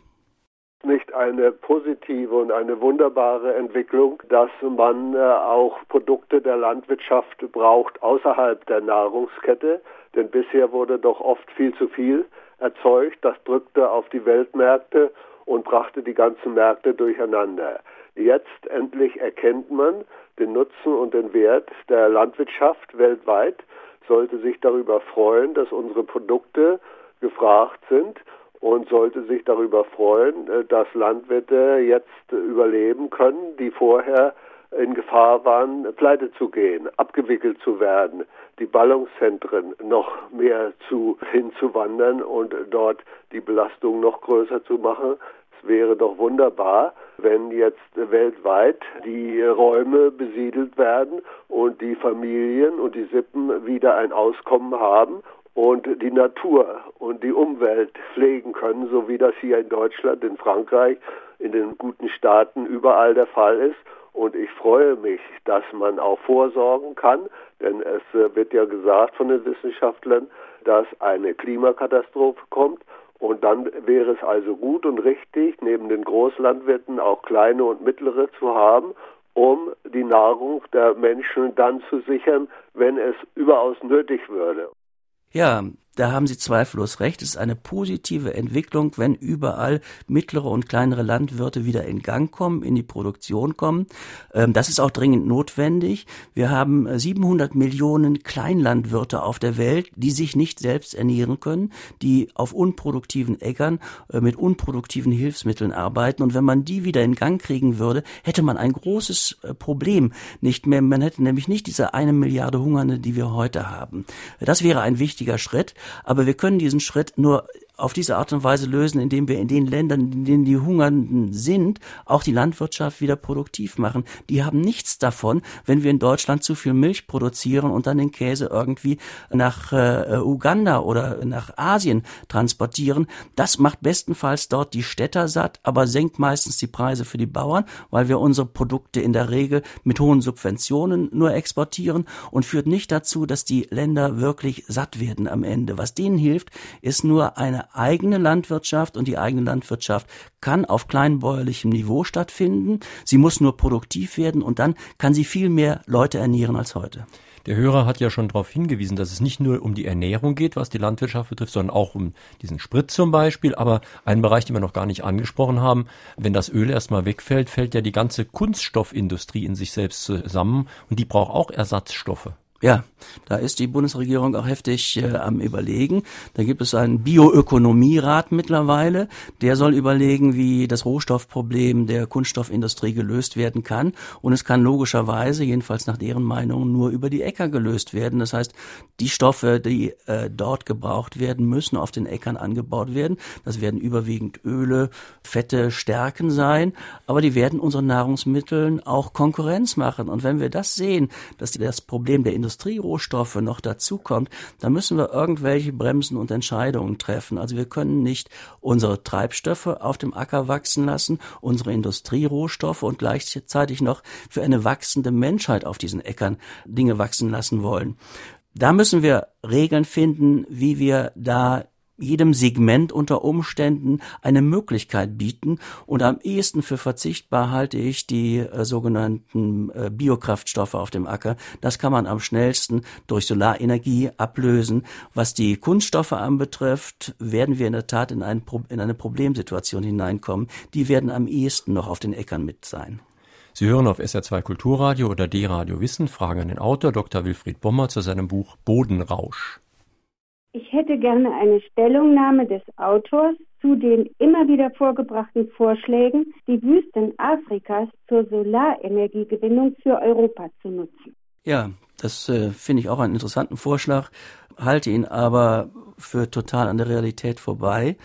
eine positive und eine wunderbare Entwicklung, dass man äh, auch Produkte der Landwirtschaft braucht außerhalb der Nahrungskette. Denn bisher wurde doch oft viel zu viel erzeugt. Das drückte auf die Weltmärkte und brachte die ganzen Märkte durcheinander. Jetzt endlich erkennt man den Nutzen und den Wert der Landwirtschaft weltweit, sollte sich darüber freuen, dass unsere Produkte gefragt sind und sollte sich darüber freuen, äh, dass Landwirte jetzt überleben können, die vorher in Gefahr waren, pleite zu gehen, abgewickelt zu werden, die Ballungszentren noch mehr zu hinzuwandern und dort die Belastung noch größer zu machen. Es wäre doch wunderbar, wenn jetzt weltweit die Räume besiedelt werden und die Familien und die Sippen wieder ein Auskommen haben und die Natur und die Umwelt pflegen können, so wie das hier in Deutschland, in Frankreich, in den guten Staaten überall der Fall ist. Und ich freue mich, dass man auch vorsorgen kann, denn es wird ja gesagt von den Wissenschaftlern, dass eine Klimakatastrophe kommt. Und dann wäre es also gut und richtig, neben den Großlandwirten auch kleine und mittlere zu haben, um die Nahrung der Menschen dann zu sichern, wenn es überaus nötig würde. Ja, da haben Sie zweifellos recht. Es ist eine positive Entwicklung, wenn überall mittlere und kleinere Landwirte wieder in Gang kommen, in die Produktion kommen. Ähm, das ist auch dringend notwendig. Wir haben 700 äh, Millionen Kleinlandwirte auf der Welt, die sich nicht selbst ernähren können, die auf unproduktiven Äckern äh, mit unproduktiven Hilfsmitteln arbeiten. Und wenn man die wieder in Gang kriegen würde, hätte man ein großes äh, Problem nicht mehr. Man hätte nämlich nicht diese eine Milliarde Hungernde, die wir heute haben. Das wäre ein wichtiger Schritt. Aber wir können diesen Schritt nur auf diese Art und Weise lösen, indem wir in den Ländern, in denen die Hungernden sind, auch die Landwirtschaft wieder produktiv machen. Die haben nichts davon, wenn wir in Deutschland zu viel Milch produzieren und dann den Käse irgendwie nach äh, Uganda oder nach Asien transportieren. Das macht bestenfalls dort die Städter satt, aber senkt meistens die Preise für die Bauern, weil wir unsere Produkte in der Regel mit hohen Subventionen nur exportieren und führt nicht dazu, dass die Länder wirklich satt werden am Ende. Was denen hilft, ist nur eine eigene Landwirtschaft und die eigene Landwirtschaft kann auf kleinbäuerlichem Niveau stattfinden. Sie muss nur produktiv werden und dann kann sie viel mehr Leute ernähren als heute. Der Hörer hat ja schon darauf hingewiesen, dass es nicht nur um die Ernährung geht, was die Landwirtschaft betrifft, sondern auch um diesen Sprit zum Beispiel. Aber ein Bereich, den wir noch gar nicht angesprochen haben, wenn das Öl erstmal wegfällt, fällt ja die ganze Kunststoffindustrie in sich selbst zusammen und die braucht auch Ersatzstoffe. Ja, da ist die Bundesregierung auch heftig äh, am Überlegen. Da gibt es einen Bioökonomierat mittlerweile, der soll überlegen, wie das Rohstoffproblem der Kunststoffindustrie gelöst werden kann. Und es kann logischerweise, jedenfalls nach deren Meinung, nur über die Äcker gelöst werden. Das heißt, die Stoffe, die äh, dort gebraucht werden, müssen auf den Äckern angebaut werden. Das werden überwiegend Öle, Fette, Stärken sein, aber die werden unseren Nahrungsmitteln auch Konkurrenz machen. Und wenn wir das sehen, dass das Problem der Industrie Industrierohstoffe noch dazukommt, dann müssen wir irgendwelche Bremsen und Entscheidungen treffen. Also wir können nicht unsere Treibstoffe auf dem Acker wachsen lassen, unsere Industrierohstoffe und gleichzeitig noch für eine wachsende Menschheit auf diesen Äckern Dinge wachsen lassen wollen. Da müssen wir Regeln finden, wie wir da jedem Segment unter Umständen eine Möglichkeit bieten. Und am ehesten für verzichtbar halte ich die äh, sogenannten äh, Biokraftstoffe auf dem Acker. Das kann man am schnellsten durch Solarenergie ablösen. Was die Kunststoffe anbetrifft, werden wir in der Tat in, ein, in eine Problemsituation hineinkommen. Die werden am ehesten noch auf den Äckern mit sein. Sie hören auf SR2 Kulturradio oder D-Radio Wissen Fragen an den Autor Dr. Wilfried Bommer zu seinem Buch Bodenrausch. Ich hätte gerne eine Stellungnahme des Autors zu den immer wieder vorgebrachten Vorschlägen, die Wüsten Afrikas zur Solarenergiegewinnung für Europa zu nutzen. Ja, das äh, finde ich auch einen interessanten Vorschlag, halte ihn aber für total an der Realität vorbei.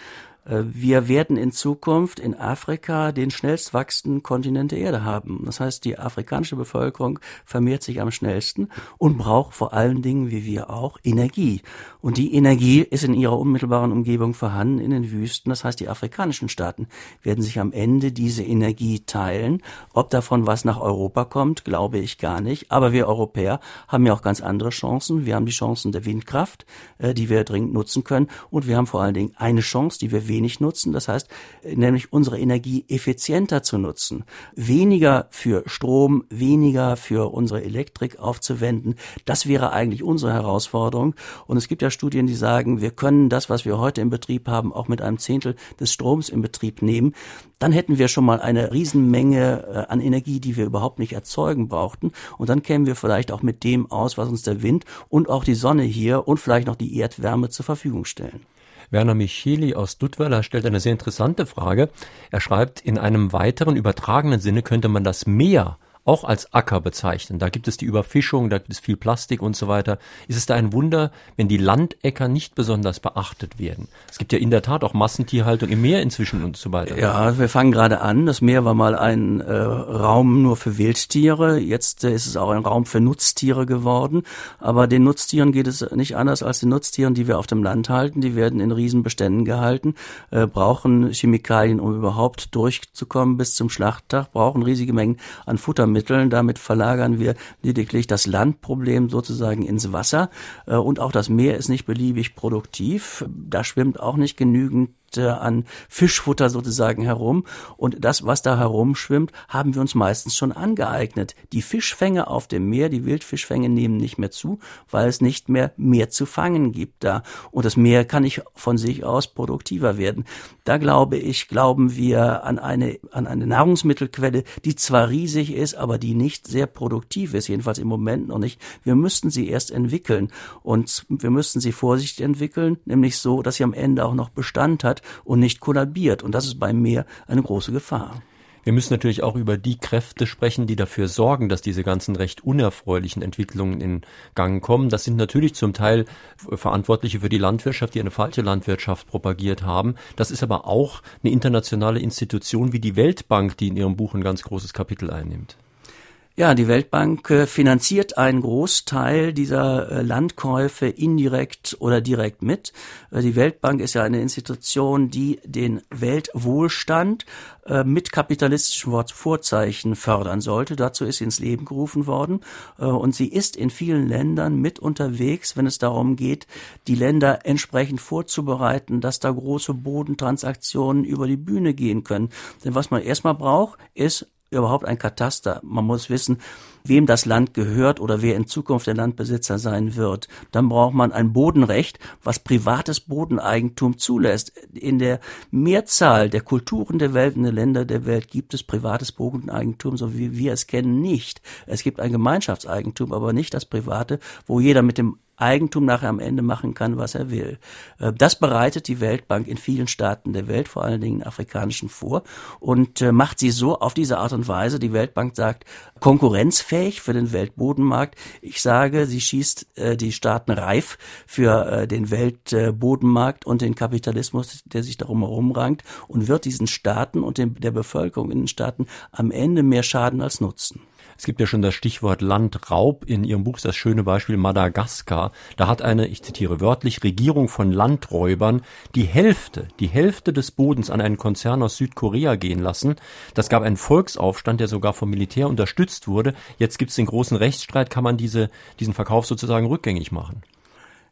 Äh, wir werden in Zukunft in Afrika den schnellst wachsenden Kontinent der Erde haben. Das heißt, die afrikanische Bevölkerung vermehrt sich am schnellsten und braucht vor allen Dingen, wie wir auch, Energie. Und die Energie ist in ihrer unmittelbaren Umgebung vorhanden, in den Wüsten. Das heißt, die afrikanischen Staaten werden sich am Ende diese Energie teilen. Ob davon was nach Europa kommt, glaube ich gar nicht. Aber wir Europäer haben ja auch ganz andere Chancen. Wir haben die Chancen der Windkraft, äh, die wir dringend nutzen können. Und wir haben vor allen Dingen eine Chance, die wir wenig nutzen. Das heißt, nämlich unsere Energie effizienter zu nutzen. Weniger für Strom, weniger für unsere Elektrik aufzuwenden. Das wäre eigentlich unsere Herausforderung. Und es gibt ja Studien, die sagen, wir können das, was wir heute im Betrieb haben, auch mit einem Zehntel des Stroms im Betrieb nehmen. Dann hätten wir schon mal eine Riesenmenge äh, an Energie, die wir überhaupt nicht erzeugen brauchten. Und dann kämen wir vielleicht auch mit dem aus, was uns der Wind und auch die Sonne hier und vielleicht noch die Erdwärme zur Verfügung stellen. Werner Micheli aus Duttweiler stellt eine sehr interessante Frage. Er schreibt, in einem weiteren übertragenen Sinne könnte man das Meer auch als Acker bezeichnen. Da gibt es die Überfischung, da gibt es viel Plastik und so weiter. Ist es da ein Wunder, wenn die Landäcker nicht besonders beachtet werden? Es gibt ja in der Tat auch Massentierhaltung im Meer inzwischen und so weiter. Ja, wir fangen gerade an. Das Meer war mal ein äh, Raum nur für Wildtiere. Jetzt äh, ist es auch ein Raum für Nutztiere geworden. Aber den Nutztieren geht es nicht anders als den Nutztieren, die wir auf dem Land halten. Die werden in Riesenbeständen gehalten, äh, brauchen Chemikalien, um überhaupt durchzukommen bis zum Schlachttag, brauchen riesige Mengen an Futtermitteln. Damit verlagern wir lediglich das Landproblem sozusagen ins Wasser. Äh, und auch das Meer ist nicht beliebig produktiv. Da schwimmt auch nicht genügend äh, an Fischfutter sozusagen herum. Und das, was da herumschwimmt, haben wir uns meistens schon angeeignet. Die Fischfänge auf dem Meer, die Wildfischfänge nehmen nicht mehr zu, weil es nicht mehr mehr zu fangen gibt da. Und das Meer kann nicht von sich aus produktiver werden. Da glaube ich, glauben wir an eine, an eine Nahrungsmittelquelle, die zwar riesig ist, aber die nicht sehr produktiv ist, jedenfalls im Moment noch nicht. Wir müssten sie erst entwickeln. Und wir müssten sie vorsichtig entwickeln, nämlich so, dass sie am Ende auch noch Bestand hat und nicht kollabiert. Und das ist beim Meer eine große Gefahr. Wir müssen natürlich auch über die Kräfte sprechen, die dafür sorgen, dass diese ganzen recht unerfreulichen Entwicklungen in Gang kommen. Das sind natürlich zum Teil Verantwortliche für die Landwirtschaft, die eine falsche Landwirtschaft propagiert haben. Das ist aber auch eine internationale Institution wie die Weltbank, die in ihrem Buch ein ganz großes Kapitel einnimmt. Ja, die Weltbank äh, finanziert einen Großteil dieser äh, Landkäufe indirekt oder direkt mit. Äh, die Weltbank ist ja eine Institution, die den Weltwohlstand mit kapitalistischen Vorzeichen fördern sollte. Dazu ist sie ins Leben gerufen worden. Und sie ist in vielen Ländern mit unterwegs, wenn es darum geht, die Länder entsprechend vorzubereiten, dass da große Bodentransaktionen über die Bühne gehen können. Denn was man erstmal braucht, ist überhaupt ein Kataster. Man muss wissen, wem das Land gehört oder wer in Zukunft der Landbesitzer sein wird. Dann braucht man ein Bodenrecht, was privates Bodeneigentum zulässt. In der Mehrzahl der Kulturen der Welt, in den Ländern der Welt gibt es privates Bodeneigentum, so wie wir es kennen, nicht. Es gibt ein Gemeinschaftseigentum, aber nicht das private, wo jeder mit dem Eigentum nachher am Ende machen kann, was er will. Äh, das bereitet die Weltbank in vielen Staaten der Welt, vor allen Dingen afrikanischen, vor und äh, macht sie so auf diese Art und Weise. Die Weltbank sagt, konkurrenzfähig für den Weltbodenmarkt. Ich sage, sie schießt äh, die Staaten reif für den Weltbodenmarkt und den Kapitalismus, der sich darum herumrankt und wird diesen Staaten und der Bevölkerung in den Staaten am Ende mehr Schaden als Nutzen. Es gibt ja schon das Stichwort Landraub. In Ihrem Buch das schöne Beispiel Madagaskar. Da hat eine, ich zitiere wörtlich, Regierung von Landräubern die Hälfte, die Hälfte des Bodens an einen Konzern aus Südkorea gehen lassen. Das gab einen Volksaufstand, der sogar vom Militär unterstützt wurde. Jetzt gibt es den großen Rechtsstreit. Kann man diese, diesen Verkauf sozusagen rückgängig machen?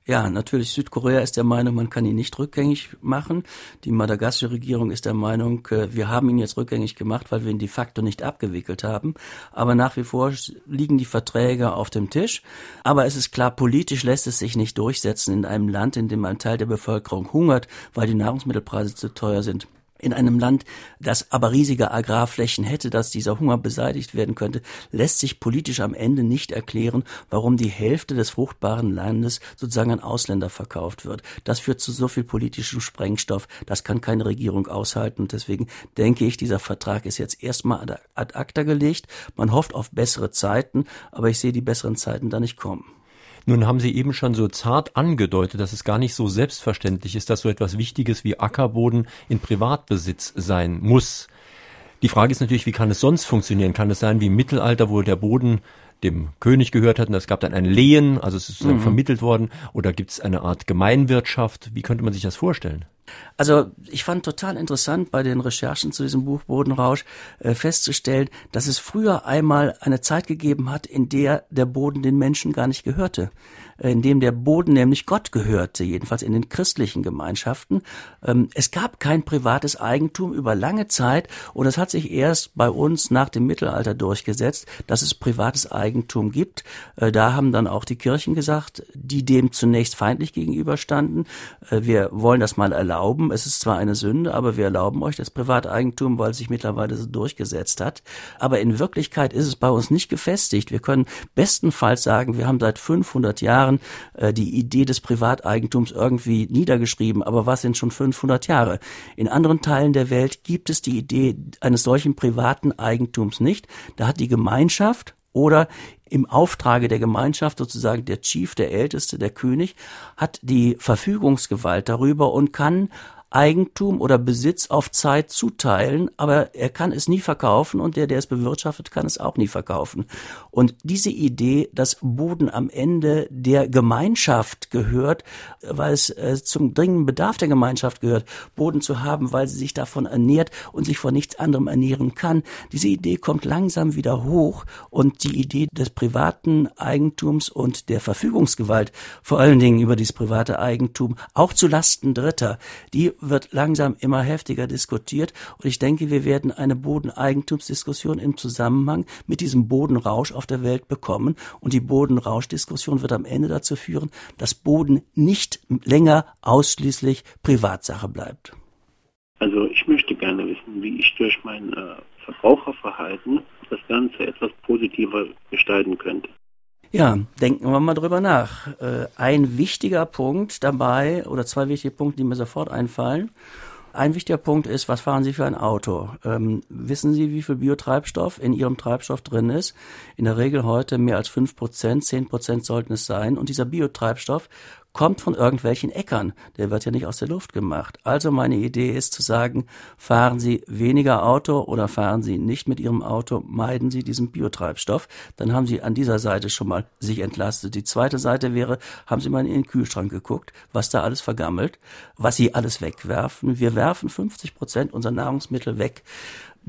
Ja, natürlich, Südkorea ist der Meinung, man kann ihn nicht rückgängig machen. Die madagassische Regierung ist der Meinung, äh, wir haben ihn jetzt rückgängig gemacht, weil wir ihn de facto nicht abgewickelt haben. Aber nach wie vor liegen die Verträge auf dem Tisch. Aber es ist klar, politisch lässt es sich nicht durchsetzen in einem Land, in dem ein Teil der Bevölkerung hungert, weil die Nahrungsmittelpreise zu teuer sind in einem Land, das aber riesige Agrarflächen hätte, dass dieser Hunger beseitigt werden könnte, lässt sich politisch am Ende nicht erklären, warum die Hälfte des fruchtbaren Landes sozusagen an Ausländer verkauft wird. Das führt zu so viel politischem Sprengstoff, das kann keine Regierung aushalten und deswegen denke ich, dieser Vertrag ist jetzt erstmal ad acta gelegt. Man hofft auf bessere Zeiten, aber ich sehe die besseren Zeiten da nicht kommen. Nun haben Sie eben schon so zart angedeutet, dass es gar nicht so selbstverständlich ist, dass so etwas Wichtiges wie Ackerboden in Privatbesitz sein muss. Die Frage ist natürlich, wie kann es sonst funktionieren? Kann es sein wie im Mittelalter, wo der Boden dem König gehört hat und es gab dann ein Lehen, also es ist mhm. vermittelt worden, oder gibt es eine Art Gemeinwirtschaft? Wie könnte man sich das vorstellen? Also ich fand total interessant bei den Recherchen zu diesem Buch Bodenrausch äh, festzustellen, dass es früher einmal eine Zeit gegeben hat, in der der Boden den Menschen gar nicht gehörte. Äh, in dem der Boden nämlich Gott gehörte, jedenfalls in den christlichen Gemeinschaften. Ähm, es gab kein privates Eigentum über lange Zeit und es hat sich erst bei uns nach dem Mittelalter durchgesetzt, dass es privates Eigentum gibt. Äh, da haben dann auch die Kirchen gesagt, die dem zunächst feindlich gegenüberstanden, äh, wir wollen das mal erlauben. Es ist zwar eine Sünde, aber wir erlauben euch das Privateigentum, weil es sich mittlerweile so durchgesetzt hat. Aber in Wirklichkeit ist es bei uns nicht gefestigt. Wir können bestenfalls sagen, wir haben seit 500 Jahren Jahren äh, die Idee des Privateigentums irgendwie niedergeschrieben, aber was sind schon 500 Jahre? In anderen Teilen der Welt gibt es die Idee eines solchen privaten Eigentums nicht. Da hat die Gemeinschaft oder im Auftrage der Gemeinschaft sozusagen der Chief, der Älteste, der König, hat die Verfügungsgewalt darüber und kann Eigentum oder Besitz auf Zeit zuteilen, aber er kann es nie verkaufen und der, der es bewirtschaftet, kann es auch nie verkaufen. Und diese Idee, dass Boden am Ende der Gemeinschaft gehört, weil es äh, zum dringenden Bedarf der Gemeinschaft gehört, Boden zu haben, weil sie sich davon ernährt und sich von nichts anderem ernähren kann, diese Idee kommt langsam wieder hoch und die Idee des privaten Eigentums und der Verfügungsgewalt, vor allen Dingen über dieses private Eigentum, auch zu Lasten Dritter, die wird langsam immer heftiger diskutiert und ich denke, wir werden eine Bodeneigentumsdiskussion im Zusammenhang mit diesem Bodenrausch auf der Welt bekommen und die Bodenrauschdiskussion wird am Ende dazu führen, dass Boden nicht länger ausschließlich Privatsache bleibt. Also ich möchte gerne wissen, wie ich durch mein äh, Verbraucherverhalten das Ganze etwas positiver gestalten könnte. Ja, denken wir mal drüber nach. Äh, ein wichtiger Punkt dabei, oder zwei wichtige Punkte, die mir sofort einfallen. Ein wichtiger Punkt ist, was fahren Sie für ein Auto? Ähm, wissen Sie, wie viel Biotreibstoff in Ihrem Treibstoff drin ist? In der Regel heute mehr als fünf Prozent, zehn Prozent sollten es sein. Und dieser Biotreibstoff kommt von irgendwelchen Äckern. Der wird ja nicht aus der Luft gemacht. Also meine Idee ist zu sagen, fahren Sie weniger Auto oder fahren Sie nicht mit Ihrem Auto, meiden Sie diesen Biotreibstoff. Dann haben Sie an dieser Seite schon mal sich entlastet. Die zweite Seite wäre, haben Sie mal in den Kühlschrank geguckt, was da alles vergammelt, was Sie alles wegwerfen. Wir werfen 50 Prozent unserer Nahrungsmittel weg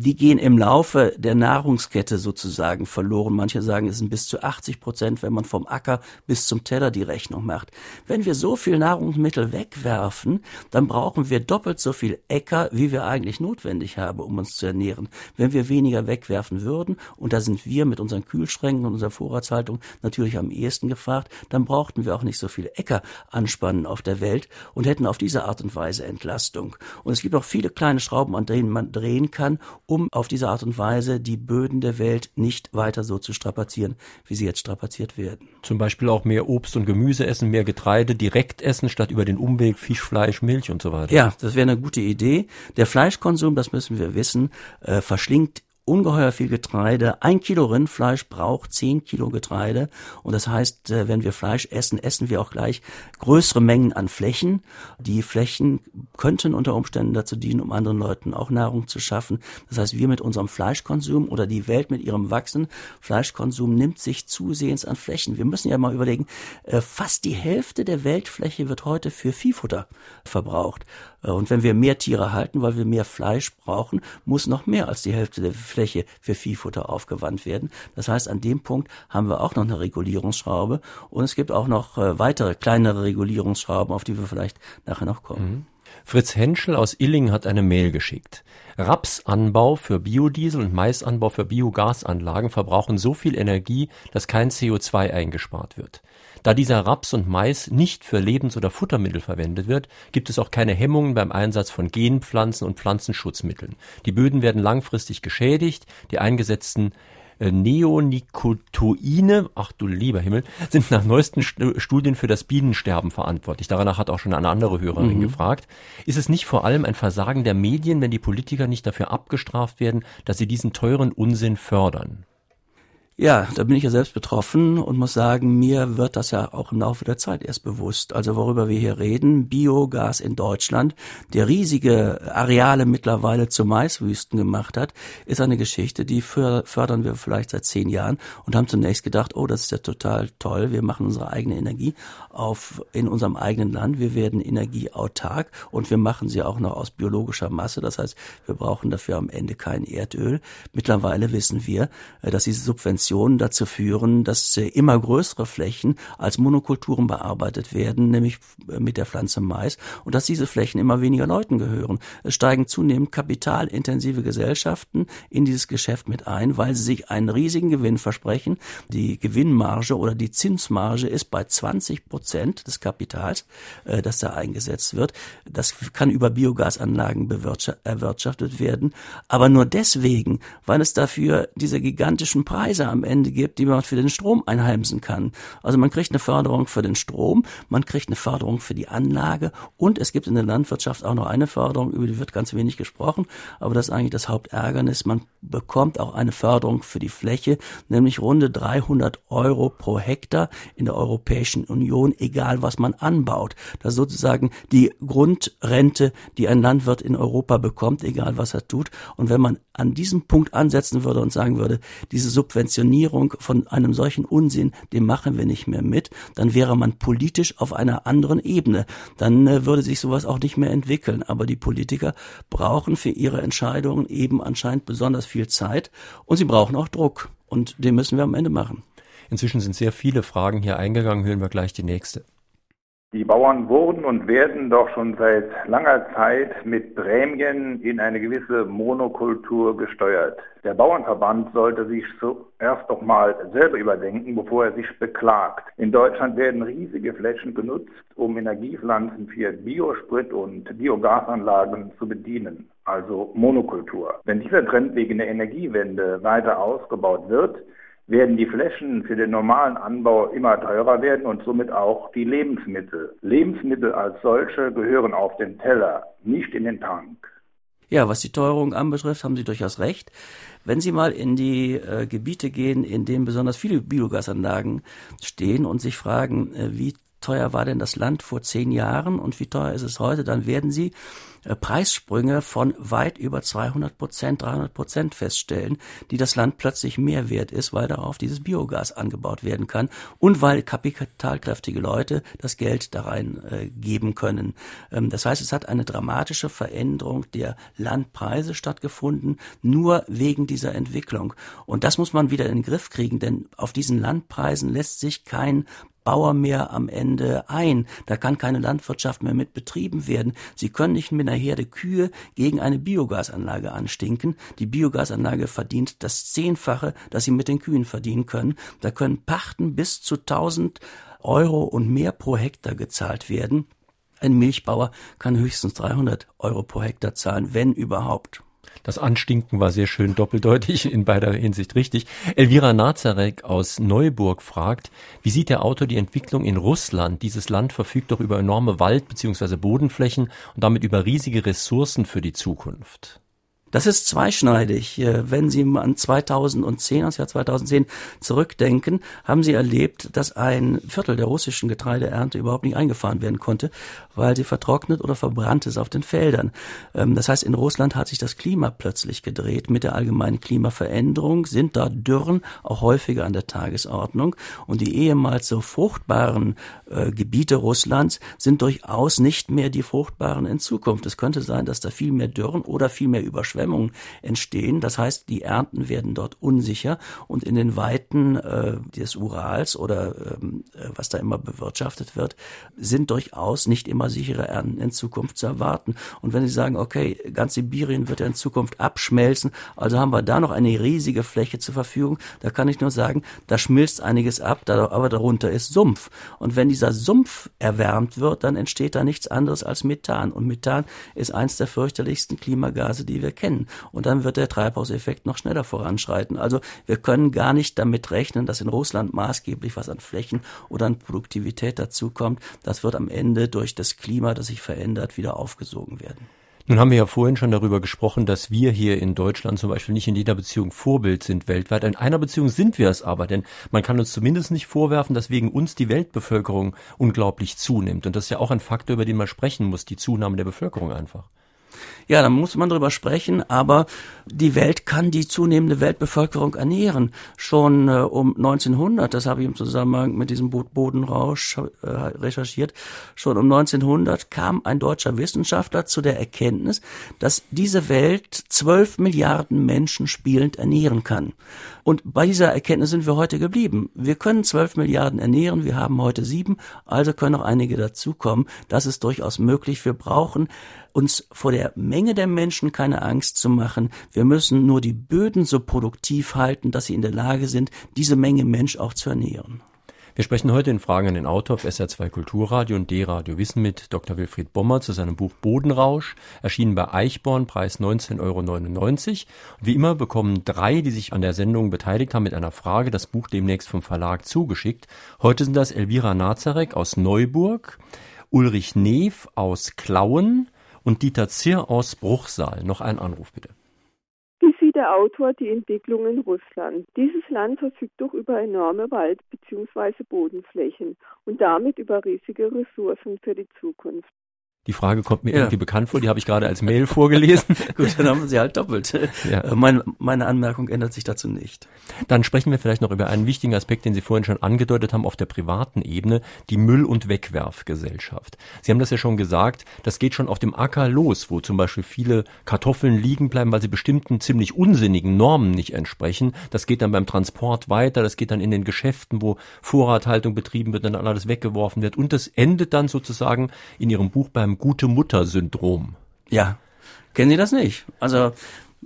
die gehen im Laufe der Nahrungskette sozusagen verloren. Manche sagen, es sind bis zu 80 Prozent, wenn man vom Acker bis zum Teller die Rechnung macht. Wenn wir so viel Nahrungsmittel wegwerfen, dann brauchen wir doppelt so viel Äcker, wie wir eigentlich notwendig haben, um uns zu ernähren. Wenn wir weniger wegwerfen würden, und da sind wir mit unseren Kühlschränken und unserer Vorratshaltung natürlich am ehesten gefragt, dann brauchten wir auch nicht so viele Äcker anspannen auf der Welt und hätten auf diese Art und Weise Entlastung. Und es gibt auch viele kleine Schrauben, an denen man drehen kann, um auf diese Art und Weise die Böden der Welt nicht weiter so zu strapazieren, wie sie jetzt strapaziert werden. Zum Beispiel auch mehr Obst und Gemüse essen, mehr Getreide direkt essen, statt über den Umweg Fisch, Fleisch, Milch und so weiter. Ja, das wäre eine gute Idee. Der Fleischkonsum, das müssen wir wissen, äh, verschlingt ungeheuer viel Getreide. Ein Kilo Rindfleisch braucht zehn Kilo Getreide. Und das heißt, äh, wenn wir Fleisch essen, essen wir auch gleich größere Mengen an Flächen. Die Flächen könnten unter Umständen dazu dienen, um anderen Leuten auch Nahrung zu schaffen. Das heißt, wir mit unserem Fleischkonsum oder die Welt mit ihrem wachsenden Fleischkonsum nimmt sich zusehends an Flächen. Wir müssen ja mal überlegen, äh, fast die Hälfte der Weltfläche wird heute für Viehfutter verbraucht. Äh, und wenn wir mehr Tiere halten, weil wir mehr Fleisch brauchen, muss noch mehr als die Hälfte der Fläche für Viehfutter aufgewandt werden. Das heißt, an dem Punkt haben wir auch noch eine Regulierungsschraube und es gibt auch noch äh, weitere kleinere Regulierungsschrauben, auf die wir vielleicht nachher noch kommen. Mhm. Fritz Henschel aus Illingen hat eine Mail geschickt. Rapsanbau für Biodiesel und Maisanbau für Biogasanlagen verbrauchen so viel Energie, dass kein CO2 eingespart wird. Da dieser Raps und Mais nicht für Lebens- oder Futtermittel verwendet wird, gibt es auch keine Hemmungen beim Einsatz von Genpflanzen und Pflanzenschutzmitteln. Die Böden werden langfristig geschädigt, die eingesetzten äh, Neonicotinoide, ach du lieber Himmel, sind nach neuesten Studien für das Bienensterben verantwortlich. Danach hat auch schon eine andere Hörerin mhm. gefragt. Ist es nicht vor allem ein Versagen der Medien, wenn die Politiker nicht dafür abgestraft werden, dass sie diesen teuren Unsinn fördern? Ja, da bin ich ja selbst betroffen und muss sagen, mir wird das ja auch im Laufe der Zeit erst bewusst. Also worüber wir hier reden, Biogas in Deutschland, der riesige Areale mittlerweile zu Maiswüsten gemacht hat, ist eine Geschichte, die fördern wir vielleicht seit zehn Jahren und haben zunächst gedacht, oh, das ist ja total toll, wir machen unsere eigene Energie auf, in unserem eigenen Land, wir werden energieautark und wir machen sie auch noch aus biologischer Masse, das heißt, wir brauchen dafür am Ende kein Erdöl. Mittlerweile wissen wir, äh, dass diese Subventionen dazu führen, dass immer größere Flächen als Monokulturen bearbeitet werden, nämlich mit der Pflanze Mais, und dass diese Flächen immer weniger Leuten gehören. Es steigen zunehmend kapitalintensive Gesellschaften in dieses Geschäft mit ein, weil sie sich einen riesigen Gewinn versprechen. Die Gewinnmarge oder die Zinsmarge ist bei 20 Prozent des Kapitals, äh, das da eingesetzt wird. Das kann über Biogasanlagen erwirtschaftet werden, aber nur deswegen, weil es dafür diese gigantischen Preise am Ende gibt, die man für den Strom einheimsen kann. Also man kriegt eine Förderung für den Strom, man kriegt eine Förderung für die Anlage und es gibt in der Landwirtschaft auch noch eine Förderung, über die wird ganz wenig gesprochen, aber das ist eigentlich das Hauptärgernis. Man bekommt auch eine Förderung für die Fläche, nämlich runde 300 Euro pro Hektar in der Europäischen Union, egal was man anbaut. Das ist sozusagen die Grundrente, die ein Landwirt in Europa bekommt, egal was er tut. Und wenn man an diesem Punkt ansetzen würde und sagen würde, diese Subventionierung von einem solchen Unsinn, dem machen wir nicht mehr mit, dann wäre man politisch auf einer anderen Ebene. Dann äh, würde sich sowas auch nicht mehr entwickeln. Aber die Politiker brauchen für ihre Entscheidungen eben anscheinend besonders viel Zeit und sie brauchen auch Druck. Und den müssen wir am Ende machen. Inzwischen sind sehr viele Fragen hier eingegangen. Hören wir gleich die nächste. Die Bauern wurden und werden doch schon seit langer Zeit mit Prämien in eine gewisse Monokultur gesteuert. Der Bauernverband sollte sich zuerst doch mal selber überdenken, bevor er sich beklagt. In Deutschland werden riesige Flächen genutzt, um Energiepflanzen für Biosprit und Biogasanlagen zu bedienen, also Monokultur. Wenn dieser Trend wegen der Energiewende weiter ausgebaut wird, werden die Flächen für den normalen Anbau immer teurer werden und somit auch die Lebensmittel. Lebensmittel als solche gehören auf den Teller, nicht in den Tank. Ja, was die Teuerung anbetrifft, haben Sie durchaus recht. Wenn Sie mal in die äh, Gebiete gehen, in denen besonders viele Biogasanlagen stehen und sich fragen, äh, wie teuer war denn das Land vor zehn Jahren und wie teuer ist es heute, dann werden Sie Preissprünge von weit über 200 Prozent, 300 Prozent feststellen, die das Land plötzlich mehr wert ist, weil darauf dieses Biogas angebaut werden kann und weil kapitalkräftige Leute das Geld da rein äh, geben können. Ähm, das heißt, es hat eine dramatische Veränderung der Landpreise stattgefunden, nur wegen dieser Entwicklung. Und das muss man wieder in den Griff kriegen, denn auf diesen Landpreisen lässt sich kein Bauer mehr am Ende ein. Da kann keine Landwirtschaft mehr mit betrieben werden. Sie können nicht mit einer Herde Kühe gegen eine Biogasanlage anstinken. Die Biogasanlage verdient das Zehnfache, das sie mit den Kühen verdienen können. Da können Pachten bis zu 1000 Euro und mehr pro Hektar gezahlt werden. Ein Milchbauer kann höchstens 300 Euro pro Hektar zahlen, wenn überhaupt. Das Anstinken war sehr schön doppeldeutig, in beider Hinsicht richtig. Elvira Nazarek aus Neuburg fragt, wie sieht der Autor die Entwicklung in Russland? Dieses Land verfügt doch über enorme Wald- bzw. Bodenflächen und damit über riesige Ressourcen für die Zukunft. Das ist zweischneidig. Äh, wenn Sie an 2010, das Jahr 2010 zurückdenken, haben Sie erlebt, dass ein Viertel der russischen Getreideernte überhaupt nicht eingefahren werden konnte, weil sie vertrocknet oder verbrannt ist auf den Feldern. Ähm, das heißt, in Russland hat sich das Klima plötzlich gedreht. Mit der allgemeinen Klimaveränderung sind da Dürren auch häufiger an der Tagesordnung. Und die ehemals so fruchtbaren äh, Gebiete Russlands sind durchaus nicht mehr die fruchtbaren in Zukunft. Es könnte sein, dass da viel mehr Dürren oder viel mehr Überschwemmungen Überschwemmungen entstehen. Das heißt, die Ernten werden dort unsicher und in den Weiten äh, des Urals oder ähm, äh, was da immer bewirtschaftet wird, sind durchaus nicht immer sichere Ernten in Zukunft zu erwarten. Und wenn Sie sagen, okay, ganz Sibirien wird ja in Zukunft abschmelzen, also haben wir da noch eine riesige Fläche zur Verfügung, da kann ich nur sagen, da schmilzt einiges ab, da, aber darunter ist Sumpf. Und wenn dieser Sumpf erwärmt wird, dann entsteht da nichts anderes als Methan. Und Methan ist eins der fürchterlichsten Klimagase, die wir kennen erkennen. Und dann wird der Treibhauseffekt noch schneller voranschreiten. Also wir können gar nicht damit rechnen, dass in Russland maßgeblich was an Flächen oder an Produktivität dazukommt. Das wird am Ende durch das Klima, das sich verändert, wieder aufgesogen werden. Nun haben wir ja vorhin schon darüber gesprochen, dass wir hier in Deutschland zum Beispiel nicht in jeder Beziehung Vorbild sind weltweit. In einer Beziehung sind wir es aber, denn man kann uns zumindest nicht vorwerfen, dass wegen uns die Weltbevölkerung unglaublich zunimmt. Und das ist ja auch ein Faktor, über den man sprechen muss, die Zunahme der Bevölkerung einfach. Ja, da muss man drüber sprechen, aber die Welt kann die zunehmende Weltbevölkerung ernähren. Schon äh, um 1900, das habe ich im Zusammenhang mit diesem Bodenrausch äh, recherchiert, schon um 1900 kam ein deutscher Wissenschaftler zu der Erkenntnis, dass diese Welt zwölf Milliarden Menschen spielend ernähren kann. Und bei dieser Erkenntnis sind wir heute geblieben. Wir können zwölf Milliarden ernähren, wir haben heute sieben, also können noch einige dazukommen. Das ist durchaus möglich. Wir brauchen uns vor der Menge der Menschen keine Angst zu machen. Wir müssen nur die Böden so produktiv halten, dass sie in der Lage sind, diese Menge Mensch auch zu ernähren. Wir sprechen heute in Fragen an den Autor auf SR2 Kulturradio und D-Radio Wissen mit Dr. Wilfried Bommer zu seinem Buch Bodenrausch, erschienen bei Eichborn, Preis 19,99 Euro. Und wie immer bekommen drei, die sich an der Sendung beteiligt haben, mit einer Frage das Buch demnächst vom Verlag zugeschickt. Heute sind das Elvira Nazarek aus Neuburg, Ulrich Neef aus Klauen und Dieter Zirr aus Bruchsal. Noch ein Anruf bitte der Autor die Entwicklung in Russland. Dieses Land verfügt doch über enorme Wald- bzw. Bodenflächen und damit über riesige Ressourcen für die Zukunft. Die Frage kommt mir ja. irgendwie bekannt vor, die habe ich gerade als Mail vorgelesen. Gut, dann haben wir sie halt doppelt. Ja. Äh, meine, meine Anmerkung ändert sich dazu nicht. Dann sprechen wir vielleicht noch über einen wichtigen Aspekt, den Sie vorhin schon angedeutet haben, auf der privaten Ebene, die Müll- und Wegwerfgesellschaft. Sie haben das ja schon gesagt, das geht schon auf dem Acker los, wo zum Beispiel viele Kartoffeln liegen bleiben, weil sie bestimmten ziemlich unsinnigen Normen nicht entsprechen. Das geht dann beim Transport weiter, das geht dann in den Geschäften, wo Vorrathaltung betrieben wird und dann alles weggeworfen wird. Und das endet dann sozusagen in Ihrem Buch beim gute Mutter-Syndrom. Ja. Kennen Sie das nicht? Also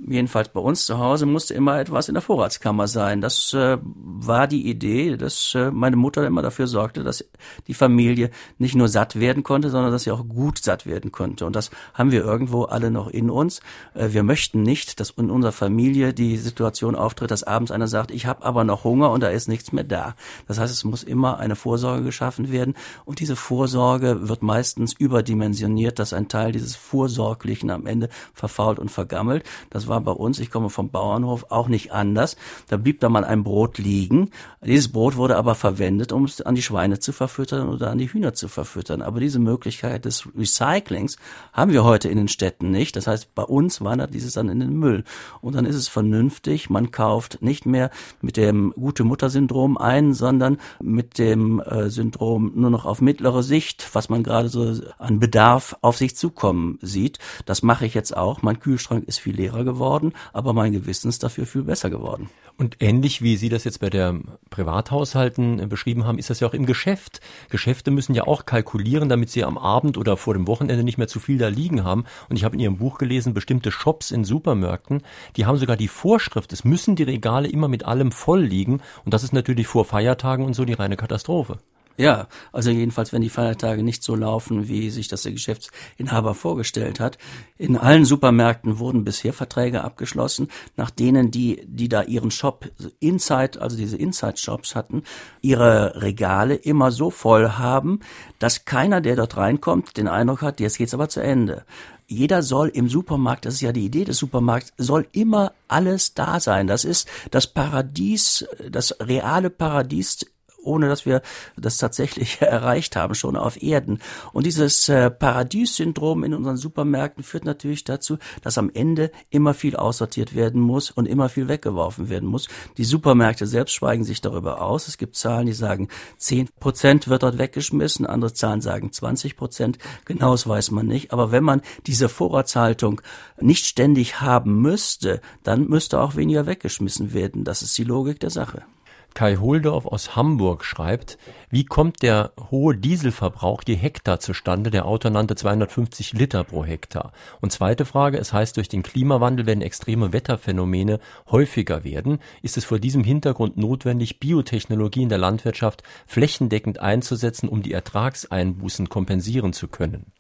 jedenfalls bei uns zu Hause musste immer etwas in der Vorratskammer sein. Das äh, war die Idee, dass äh, meine Mutter immer dafür sorgte, dass die Familie nicht nur satt werden konnte, sondern dass sie auch gut satt werden konnte. Und das haben wir irgendwo alle noch in uns. Äh, wir möchten nicht, dass in unserer Familie die Situation auftritt, dass abends einer sagt, ich habe aber noch Hunger und da ist nichts mehr da. Das heißt, es muss immer eine Vorsorge geschaffen werden. Und diese Vorsorge wird meistens überdimensioniert, dass ein Teil dieses Vorsorglichen am Ende verfault und vergammelt. Das das war bei uns, ich komme vom Bauernhof, auch nicht anders. Da blieb da mal ein Brot liegen. Dieses Brot wurde aber verwendet, um es an die Schweine zu verfüttern oder an die Hühner zu verfüttern. Aber diese Möglichkeit des Recyclings haben wir heute in den Städten nicht. Das heißt, bei uns wandert dieses dann in den Müll. Und dann ist es vernünftig, man kauft nicht mehr mit dem Gute-Mutter-Syndrom ein, sondern mit dem äh, Syndrom nur noch auf mittlere Sicht, was man gerade so an Bedarf auf sich zukommen sieht. Das mache ich jetzt auch. Mein Kühlschrank ist viel leerer geworden geworden, aber mein Gewissen ist dafür viel besser geworden. Und ähnlich wie Sie das jetzt bei der Privathaushalten äh, beschrieben haben, ist das ja auch im Geschäft. Geschäfte müssen ja auch kalkulieren, damit sie am Abend oder vor dem Wochenende nicht mehr zu viel da liegen haben. Und ich habe in Ihrem Buch gelesen, bestimmte Shops in Supermärkten, die haben sogar die Vorschrift, es müssen die Regale immer mit allem voll liegen. Und das ist natürlich vor Feiertagen und so die reine Katastrophe. Ja, also jedenfalls, wenn die Feiertage nicht so laufen, wie sich das der Geschäftsinhaber vorgestellt hat. In allen Supermärkten wurden bisher Verträge abgeschlossen, nach denen die, die da ihren Shop Inside, also diese Inside-Shops hatten, ihre Regale immer so voll haben, dass keiner, der dort reinkommt, den Eindruck hat, jetzt geht's aber zu Ende jeder soll im Supermarkt, das ist ja die Idee des Supermarkts, soll immer alles da sein. Das ist das Paradies, das reale Paradies ohne dass wir das tatsächlich erreicht haben, schon auf Erden. Und dieses äh, Paradies-Syndrom in unseren Supermärkten führt natürlich dazu, dass am Ende immer viel aussortiert werden muss und immer viel weggeworfen werden muss. Die Supermärkte selbst schweigen sich darüber aus. Es gibt Zahlen, die sagen, 10 Prozent wird dort weggeschmissen, andere Zahlen sagen 20 Prozent. Genaues weiß man nicht. Aber wenn man diese Vorratshaltung nicht ständig haben müsste, dann müsste auch weniger weggeschmissen werden. Das ist die Logik der Sache. Kai Holdorf aus Hamburg schreibt, wie kommt der hohe Dieselverbrauch je Hektar zustande? Der Autor nannte 250 Liter pro Hektar. Und zweite Frage, es heißt, durch den Klimawandel werden extreme Wetterphänomene häufiger werden. Ist es vor diesem Hintergrund notwendig, Biotechnologie in der Landwirtschaft flächendeckend einzusetzen, um die Ertragseinbußen kompensieren zu können?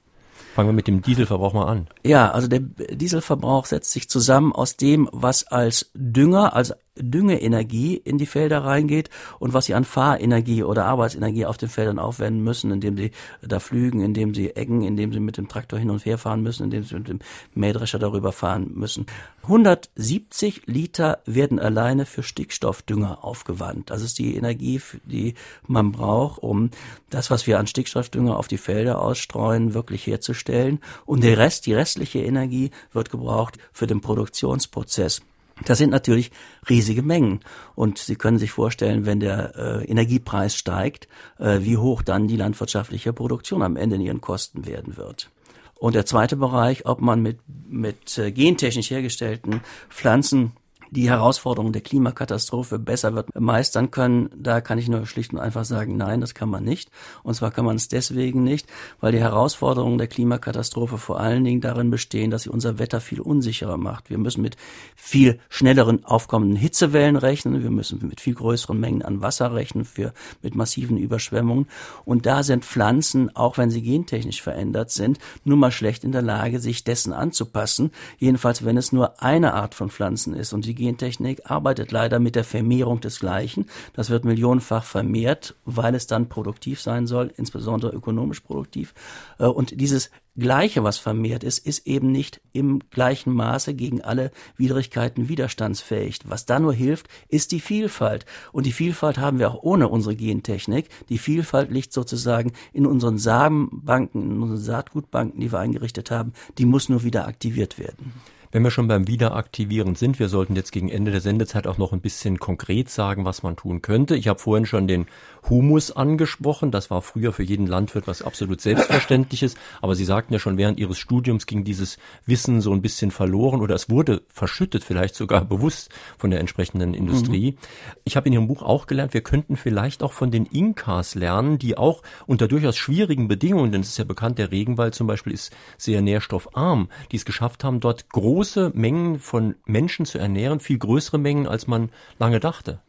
Fangen wir mit dem Dieselverbrauch mal an. Ja, also der Dieselverbrauch setzt sich zusammen aus dem, was als Dünger, als Düngeenergie in die Felder reingeht und was sie an Fahrenergie oder Arbeitsenergie auf den Feldern aufwenden müssen, indem sie da flügen, indem sie eggen, indem sie mit dem Traktor hin und her fahren müssen, indem sie mit dem Mähdrescher darüber fahren müssen. 170 Liter werden alleine für Stickstoffdünger aufgewandt. Das ist die Energie, die man braucht, um das, was wir an Stickstoffdünger auf die Felder ausstreuen, wirklich herzustellen. Und der Rest, die restliche Energie wird gebraucht für den Produktionsprozess. Das sind natürlich riesige Mengen. Und Sie können sich vorstellen, wenn der äh, Energiepreis steigt, äh, wie hoch dann die landwirtschaftliche Produktion am Ende in ihren Kosten werden wird. Und der zweite Bereich, ob man mit, mit äh, gentechnisch hergestellten Pflanzen die Herausforderungen der Klimakatastrophe besser wird meistern können, da kann ich nur schlicht und einfach sagen, nein, das kann man nicht. Und zwar kann man es deswegen nicht, weil die Herausforderungen der Klimakatastrophe vor allen Dingen darin bestehen, dass sie unser Wetter viel unsicherer macht. Wir müssen mit viel schnelleren aufkommenden Hitzewellen rechnen, wir müssen mit viel größeren Mengen an Wasser rechnen, für, mit massiven Überschwemmungen. Und da sind Pflanzen, auch wenn sie gentechnisch verändert sind, nun mal schlecht in der Lage, sich dessen anzupassen. Jedenfalls, wenn es nur eine Art von Pflanzen ist. Und die Gentechnik arbeitet leider mit der Vermehrung des Gleichen. Das wird millionenfach vermehrt, weil es dann produktiv sein soll, insbesondere ökonomisch produktiv. Äh, und dieses Gleiche, was vermehrt ist, ist eben nicht im gleichen Maße gegen alle Widrigkeiten widerstandsfähig. Was da nur hilft, ist die Vielfalt. Und die Vielfalt haben wir auch ohne unsere Gentechnik. Die Vielfalt liegt sozusagen in unseren Samenbanken, in unseren Saatgutbanken, die wir eingerichtet haben. Die muss nur wieder aktiviert werden. Wenn wir schon beim Wiederaktivieren sind, wir sollten jetzt gegen Ende der Sendezeit auch noch ein bisschen konkret sagen, was man tun könnte. Ich habe vorhin schon den Humus angesprochen. Das war früher für jeden Landwirt was absolut Selbstverständliches. Aber Sie sagten ja schon, während Ihres Studiums ging dieses Wissen so ein bisschen verloren oder es wurde verschüttet, vielleicht sogar bewusst von der entsprechenden Industrie. Mhm. Ich habe in Ihrem Buch auch gelernt, wir könnten vielleicht auch von den Inkas lernen, die auch unter durchaus schwierigen Bedingungen, denn es ist ja bekannt, der Regenwald zum Beispiel ist sehr nährstoffarm, die es geschafft haben, dort große große Mengen von Menschen zu ernähren, viel größere Mengen, als man lange dachte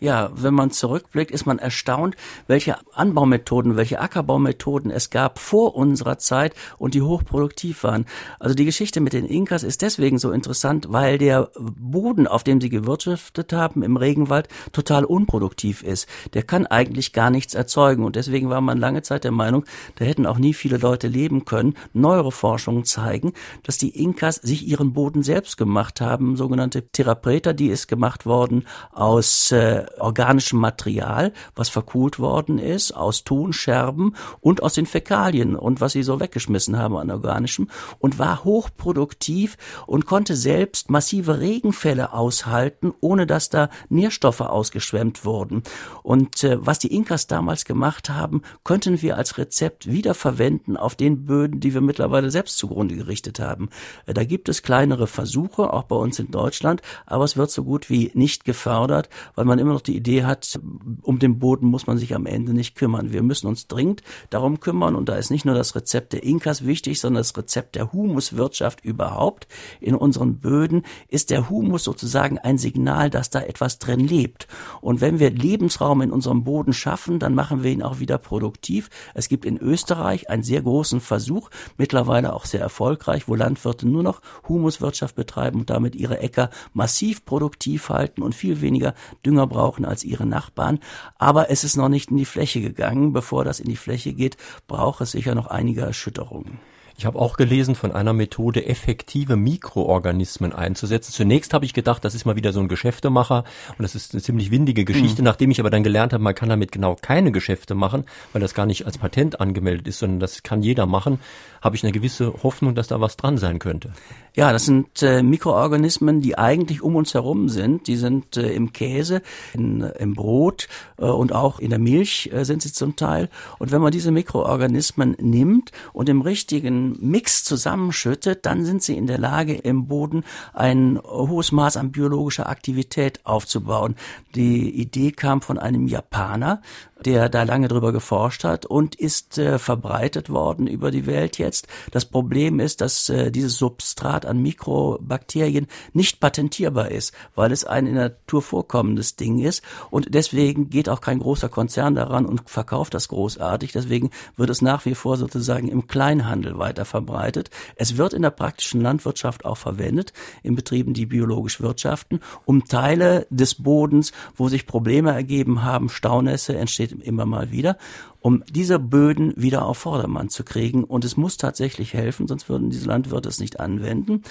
ja, wenn man zurückblickt, ist man erstaunt, welche Anbaumethoden, welche Ackerbaumethoden es gab vor unserer Zeit und die hochproduktiv waren. Also die Geschichte mit den Inkas ist deswegen so interessant, weil der Boden, auf dem sie gewirtschaftet haben im Regenwald, total unproduktiv ist. Der kann eigentlich gar nichts erzeugen und deswegen war man lange Zeit der Meinung, da hätten auch nie viele Leute leben können. Neuere Forschungen zeigen, dass die Inkas sich ihren Boden selbst gemacht haben, sogenannte Therapreta, die ist gemacht worden aus äh, organischem Material, was verkohlt worden ist, aus Tonscherben und aus den Fäkalien und was sie so weggeschmissen haben an organischem und war hochproduktiv und konnte selbst massive Regenfälle aushalten, ohne dass da Nährstoffe ausgeschwemmt wurden. Und äh, was die Inkas damals gemacht haben, könnten wir als Rezept wiederverwenden auf den Böden, die wir mittlerweile selbst zugrunde gerichtet haben. Äh, da gibt es kleinere Versuche, auch bei uns in Deutschland, aber es wird so gut wie nicht gefördert, weil man immer noch die Idee hat, um den Boden muss man sich am Ende nicht kümmern. Wir müssen uns dringend darum kümmern und da ist nicht nur das Rezept der Inkas wichtig, sondern das Rezept der Humuswirtschaft überhaupt. In unseren Böden ist der Humus sozusagen ein Signal, dass da etwas drin lebt. Und wenn wir Lebensraum in unserem Boden schaffen, dann machen wir ihn auch wieder produktiv. Es gibt in Österreich einen sehr großen Versuch, mittlerweile auch sehr erfolgreich, wo Landwirte nur noch Humuswirtschaft betreiben und damit ihre Äcker massiv produktiv halten und viel weniger Dünger brauchen brauchen als ihre Nachbarn. Aber es ist noch nicht in die Fläche gegangen. Bevor das in die Fläche geht, braucht es sicher noch einige Erschütterungen. Ich habe auch gelesen von einer Methode, effektive Mikroorganismen einzusetzen. Zunächst habe ich gedacht, das ist mal wieder so ein Geschäftemacher und das ist eine ziemlich windige Geschichte, mhm. nachdem ich aber dann gelernt habe, man kann damit genau keine Geschäfte machen, weil das gar nicht als Patent angemeldet ist, sondern das kann jeder machen, habe ich eine gewisse Hoffnung, dass da was dran sein könnte. Ja, das sind äh, Mikroorganismen, die eigentlich um uns herum sind. Die sind äh, im Käse, in, im Brot äh, und auch in der Milch äh, sind sie zum Teil. Und wenn man diese Mikroorganismen nimmt und im richtigen Mix zusammenschüttet, dann sind sie in der Lage, im Boden ein hohes Maß an biologischer Aktivität aufzubauen. Die Idee kam von einem Japaner, der da lange drüber geforscht hat und ist äh, verbreitet worden über die Welt jetzt. Das Problem ist, dass äh, dieses Substrat an Mikrobakterien nicht patentierbar ist, weil es ein in der Natur vorkommendes Ding ist und deswegen geht auch kein großer Konzern daran und verkauft das großartig. Deswegen wird es nach wie vor sozusagen im Kleinhandel weiter verbreitet. Es wird in der praktischen Landwirtschaft auch verwendet, in Betrieben, die biologisch wirtschaften, um Teile des Bodens, wo sich Probleme ergeben haben, Staunässe entsteht immer mal wieder, um diese Böden wieder auf Vordermann zu kriegen. Und es muss tatsächlich helfen, sonst würden diese Landwirte es nicht anwenden.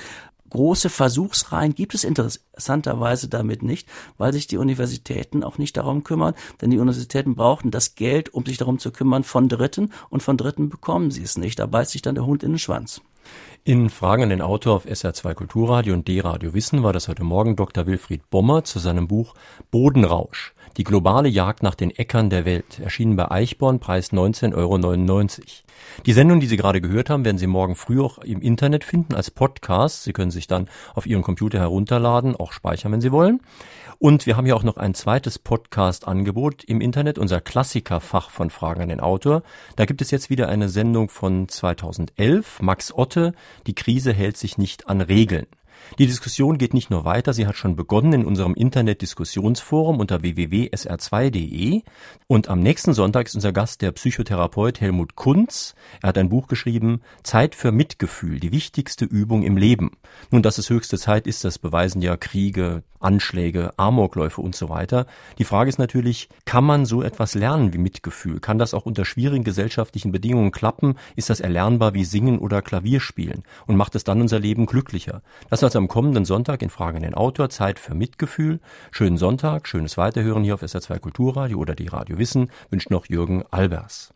Große Versuchsreihen gibt es interessanterweise damit nicht, weil sich die Universitäten auch nicht darum kümmern, denn die Universitäten brauchen das Geld, um sich darum zu kümmern von Dritten und von Dritten bekommen sie es nicht. Da beißt sich dann der Hund in den Schwanz. In Fragen an den Autor auf SR2 Kulturradio und D-Radio Wissen war das heute Morgen Dr. Wilfried Bommer zu seinem Buch Bodenrausch. Die globale Jagd nach den Äckern der Welt, erschienen bei Eichborn, Preis 19,99 Euro. Die Sendung, die Sie gerade gehört haben, werden Sie morgen früh auch im Internet finden als Podcast. Sie können sich dann auf Ihren Computer herunterladen, auch speichern, wenn Sie wollen. Und wir haben ja auch noch ein zweites Podcast-Angebot im Internet, unser Klassikerfach von Fragen an den Autor. Da gibt es jetzt wieder eine Sendung von 2011, Max Otte, die Krise hält sich nicht an Regeln. Die Diskussion geht nicht nur weiter, sie hat schon begonnen in unserem Internet-Diskussionsforum unter www.sr2.de. Und am nächsten Sonntag ist unser Gast der Psychotherapeut Helmut Kunz. Er hat ein Buch geschrieben, Zeit für Mitgefühl, die wichtigste Übung im Leben. Nun, dass es höchste Zeit ist, das beweisen ja Kriege, Anschläge, Amokläufe und so weiter. Die Frage ist natürlich, kann man so etwas lernen wie Mitgefühl? Kann das auch unter schwierigen gesellschaftlichen Bedingungen klappen? Ist das erlernbar wie Singen oder Klavierspielen? Und macht es dann unser Leben glücklicher? Das also am kommenden Sonntag in Fragen den Autor. Zeit für Mitgefühl. Schönen Sonntag, schönes Weiterhören hier auf SR2 Kulturradio oder die Radio Wissen wünscht noch Jürgen Albers.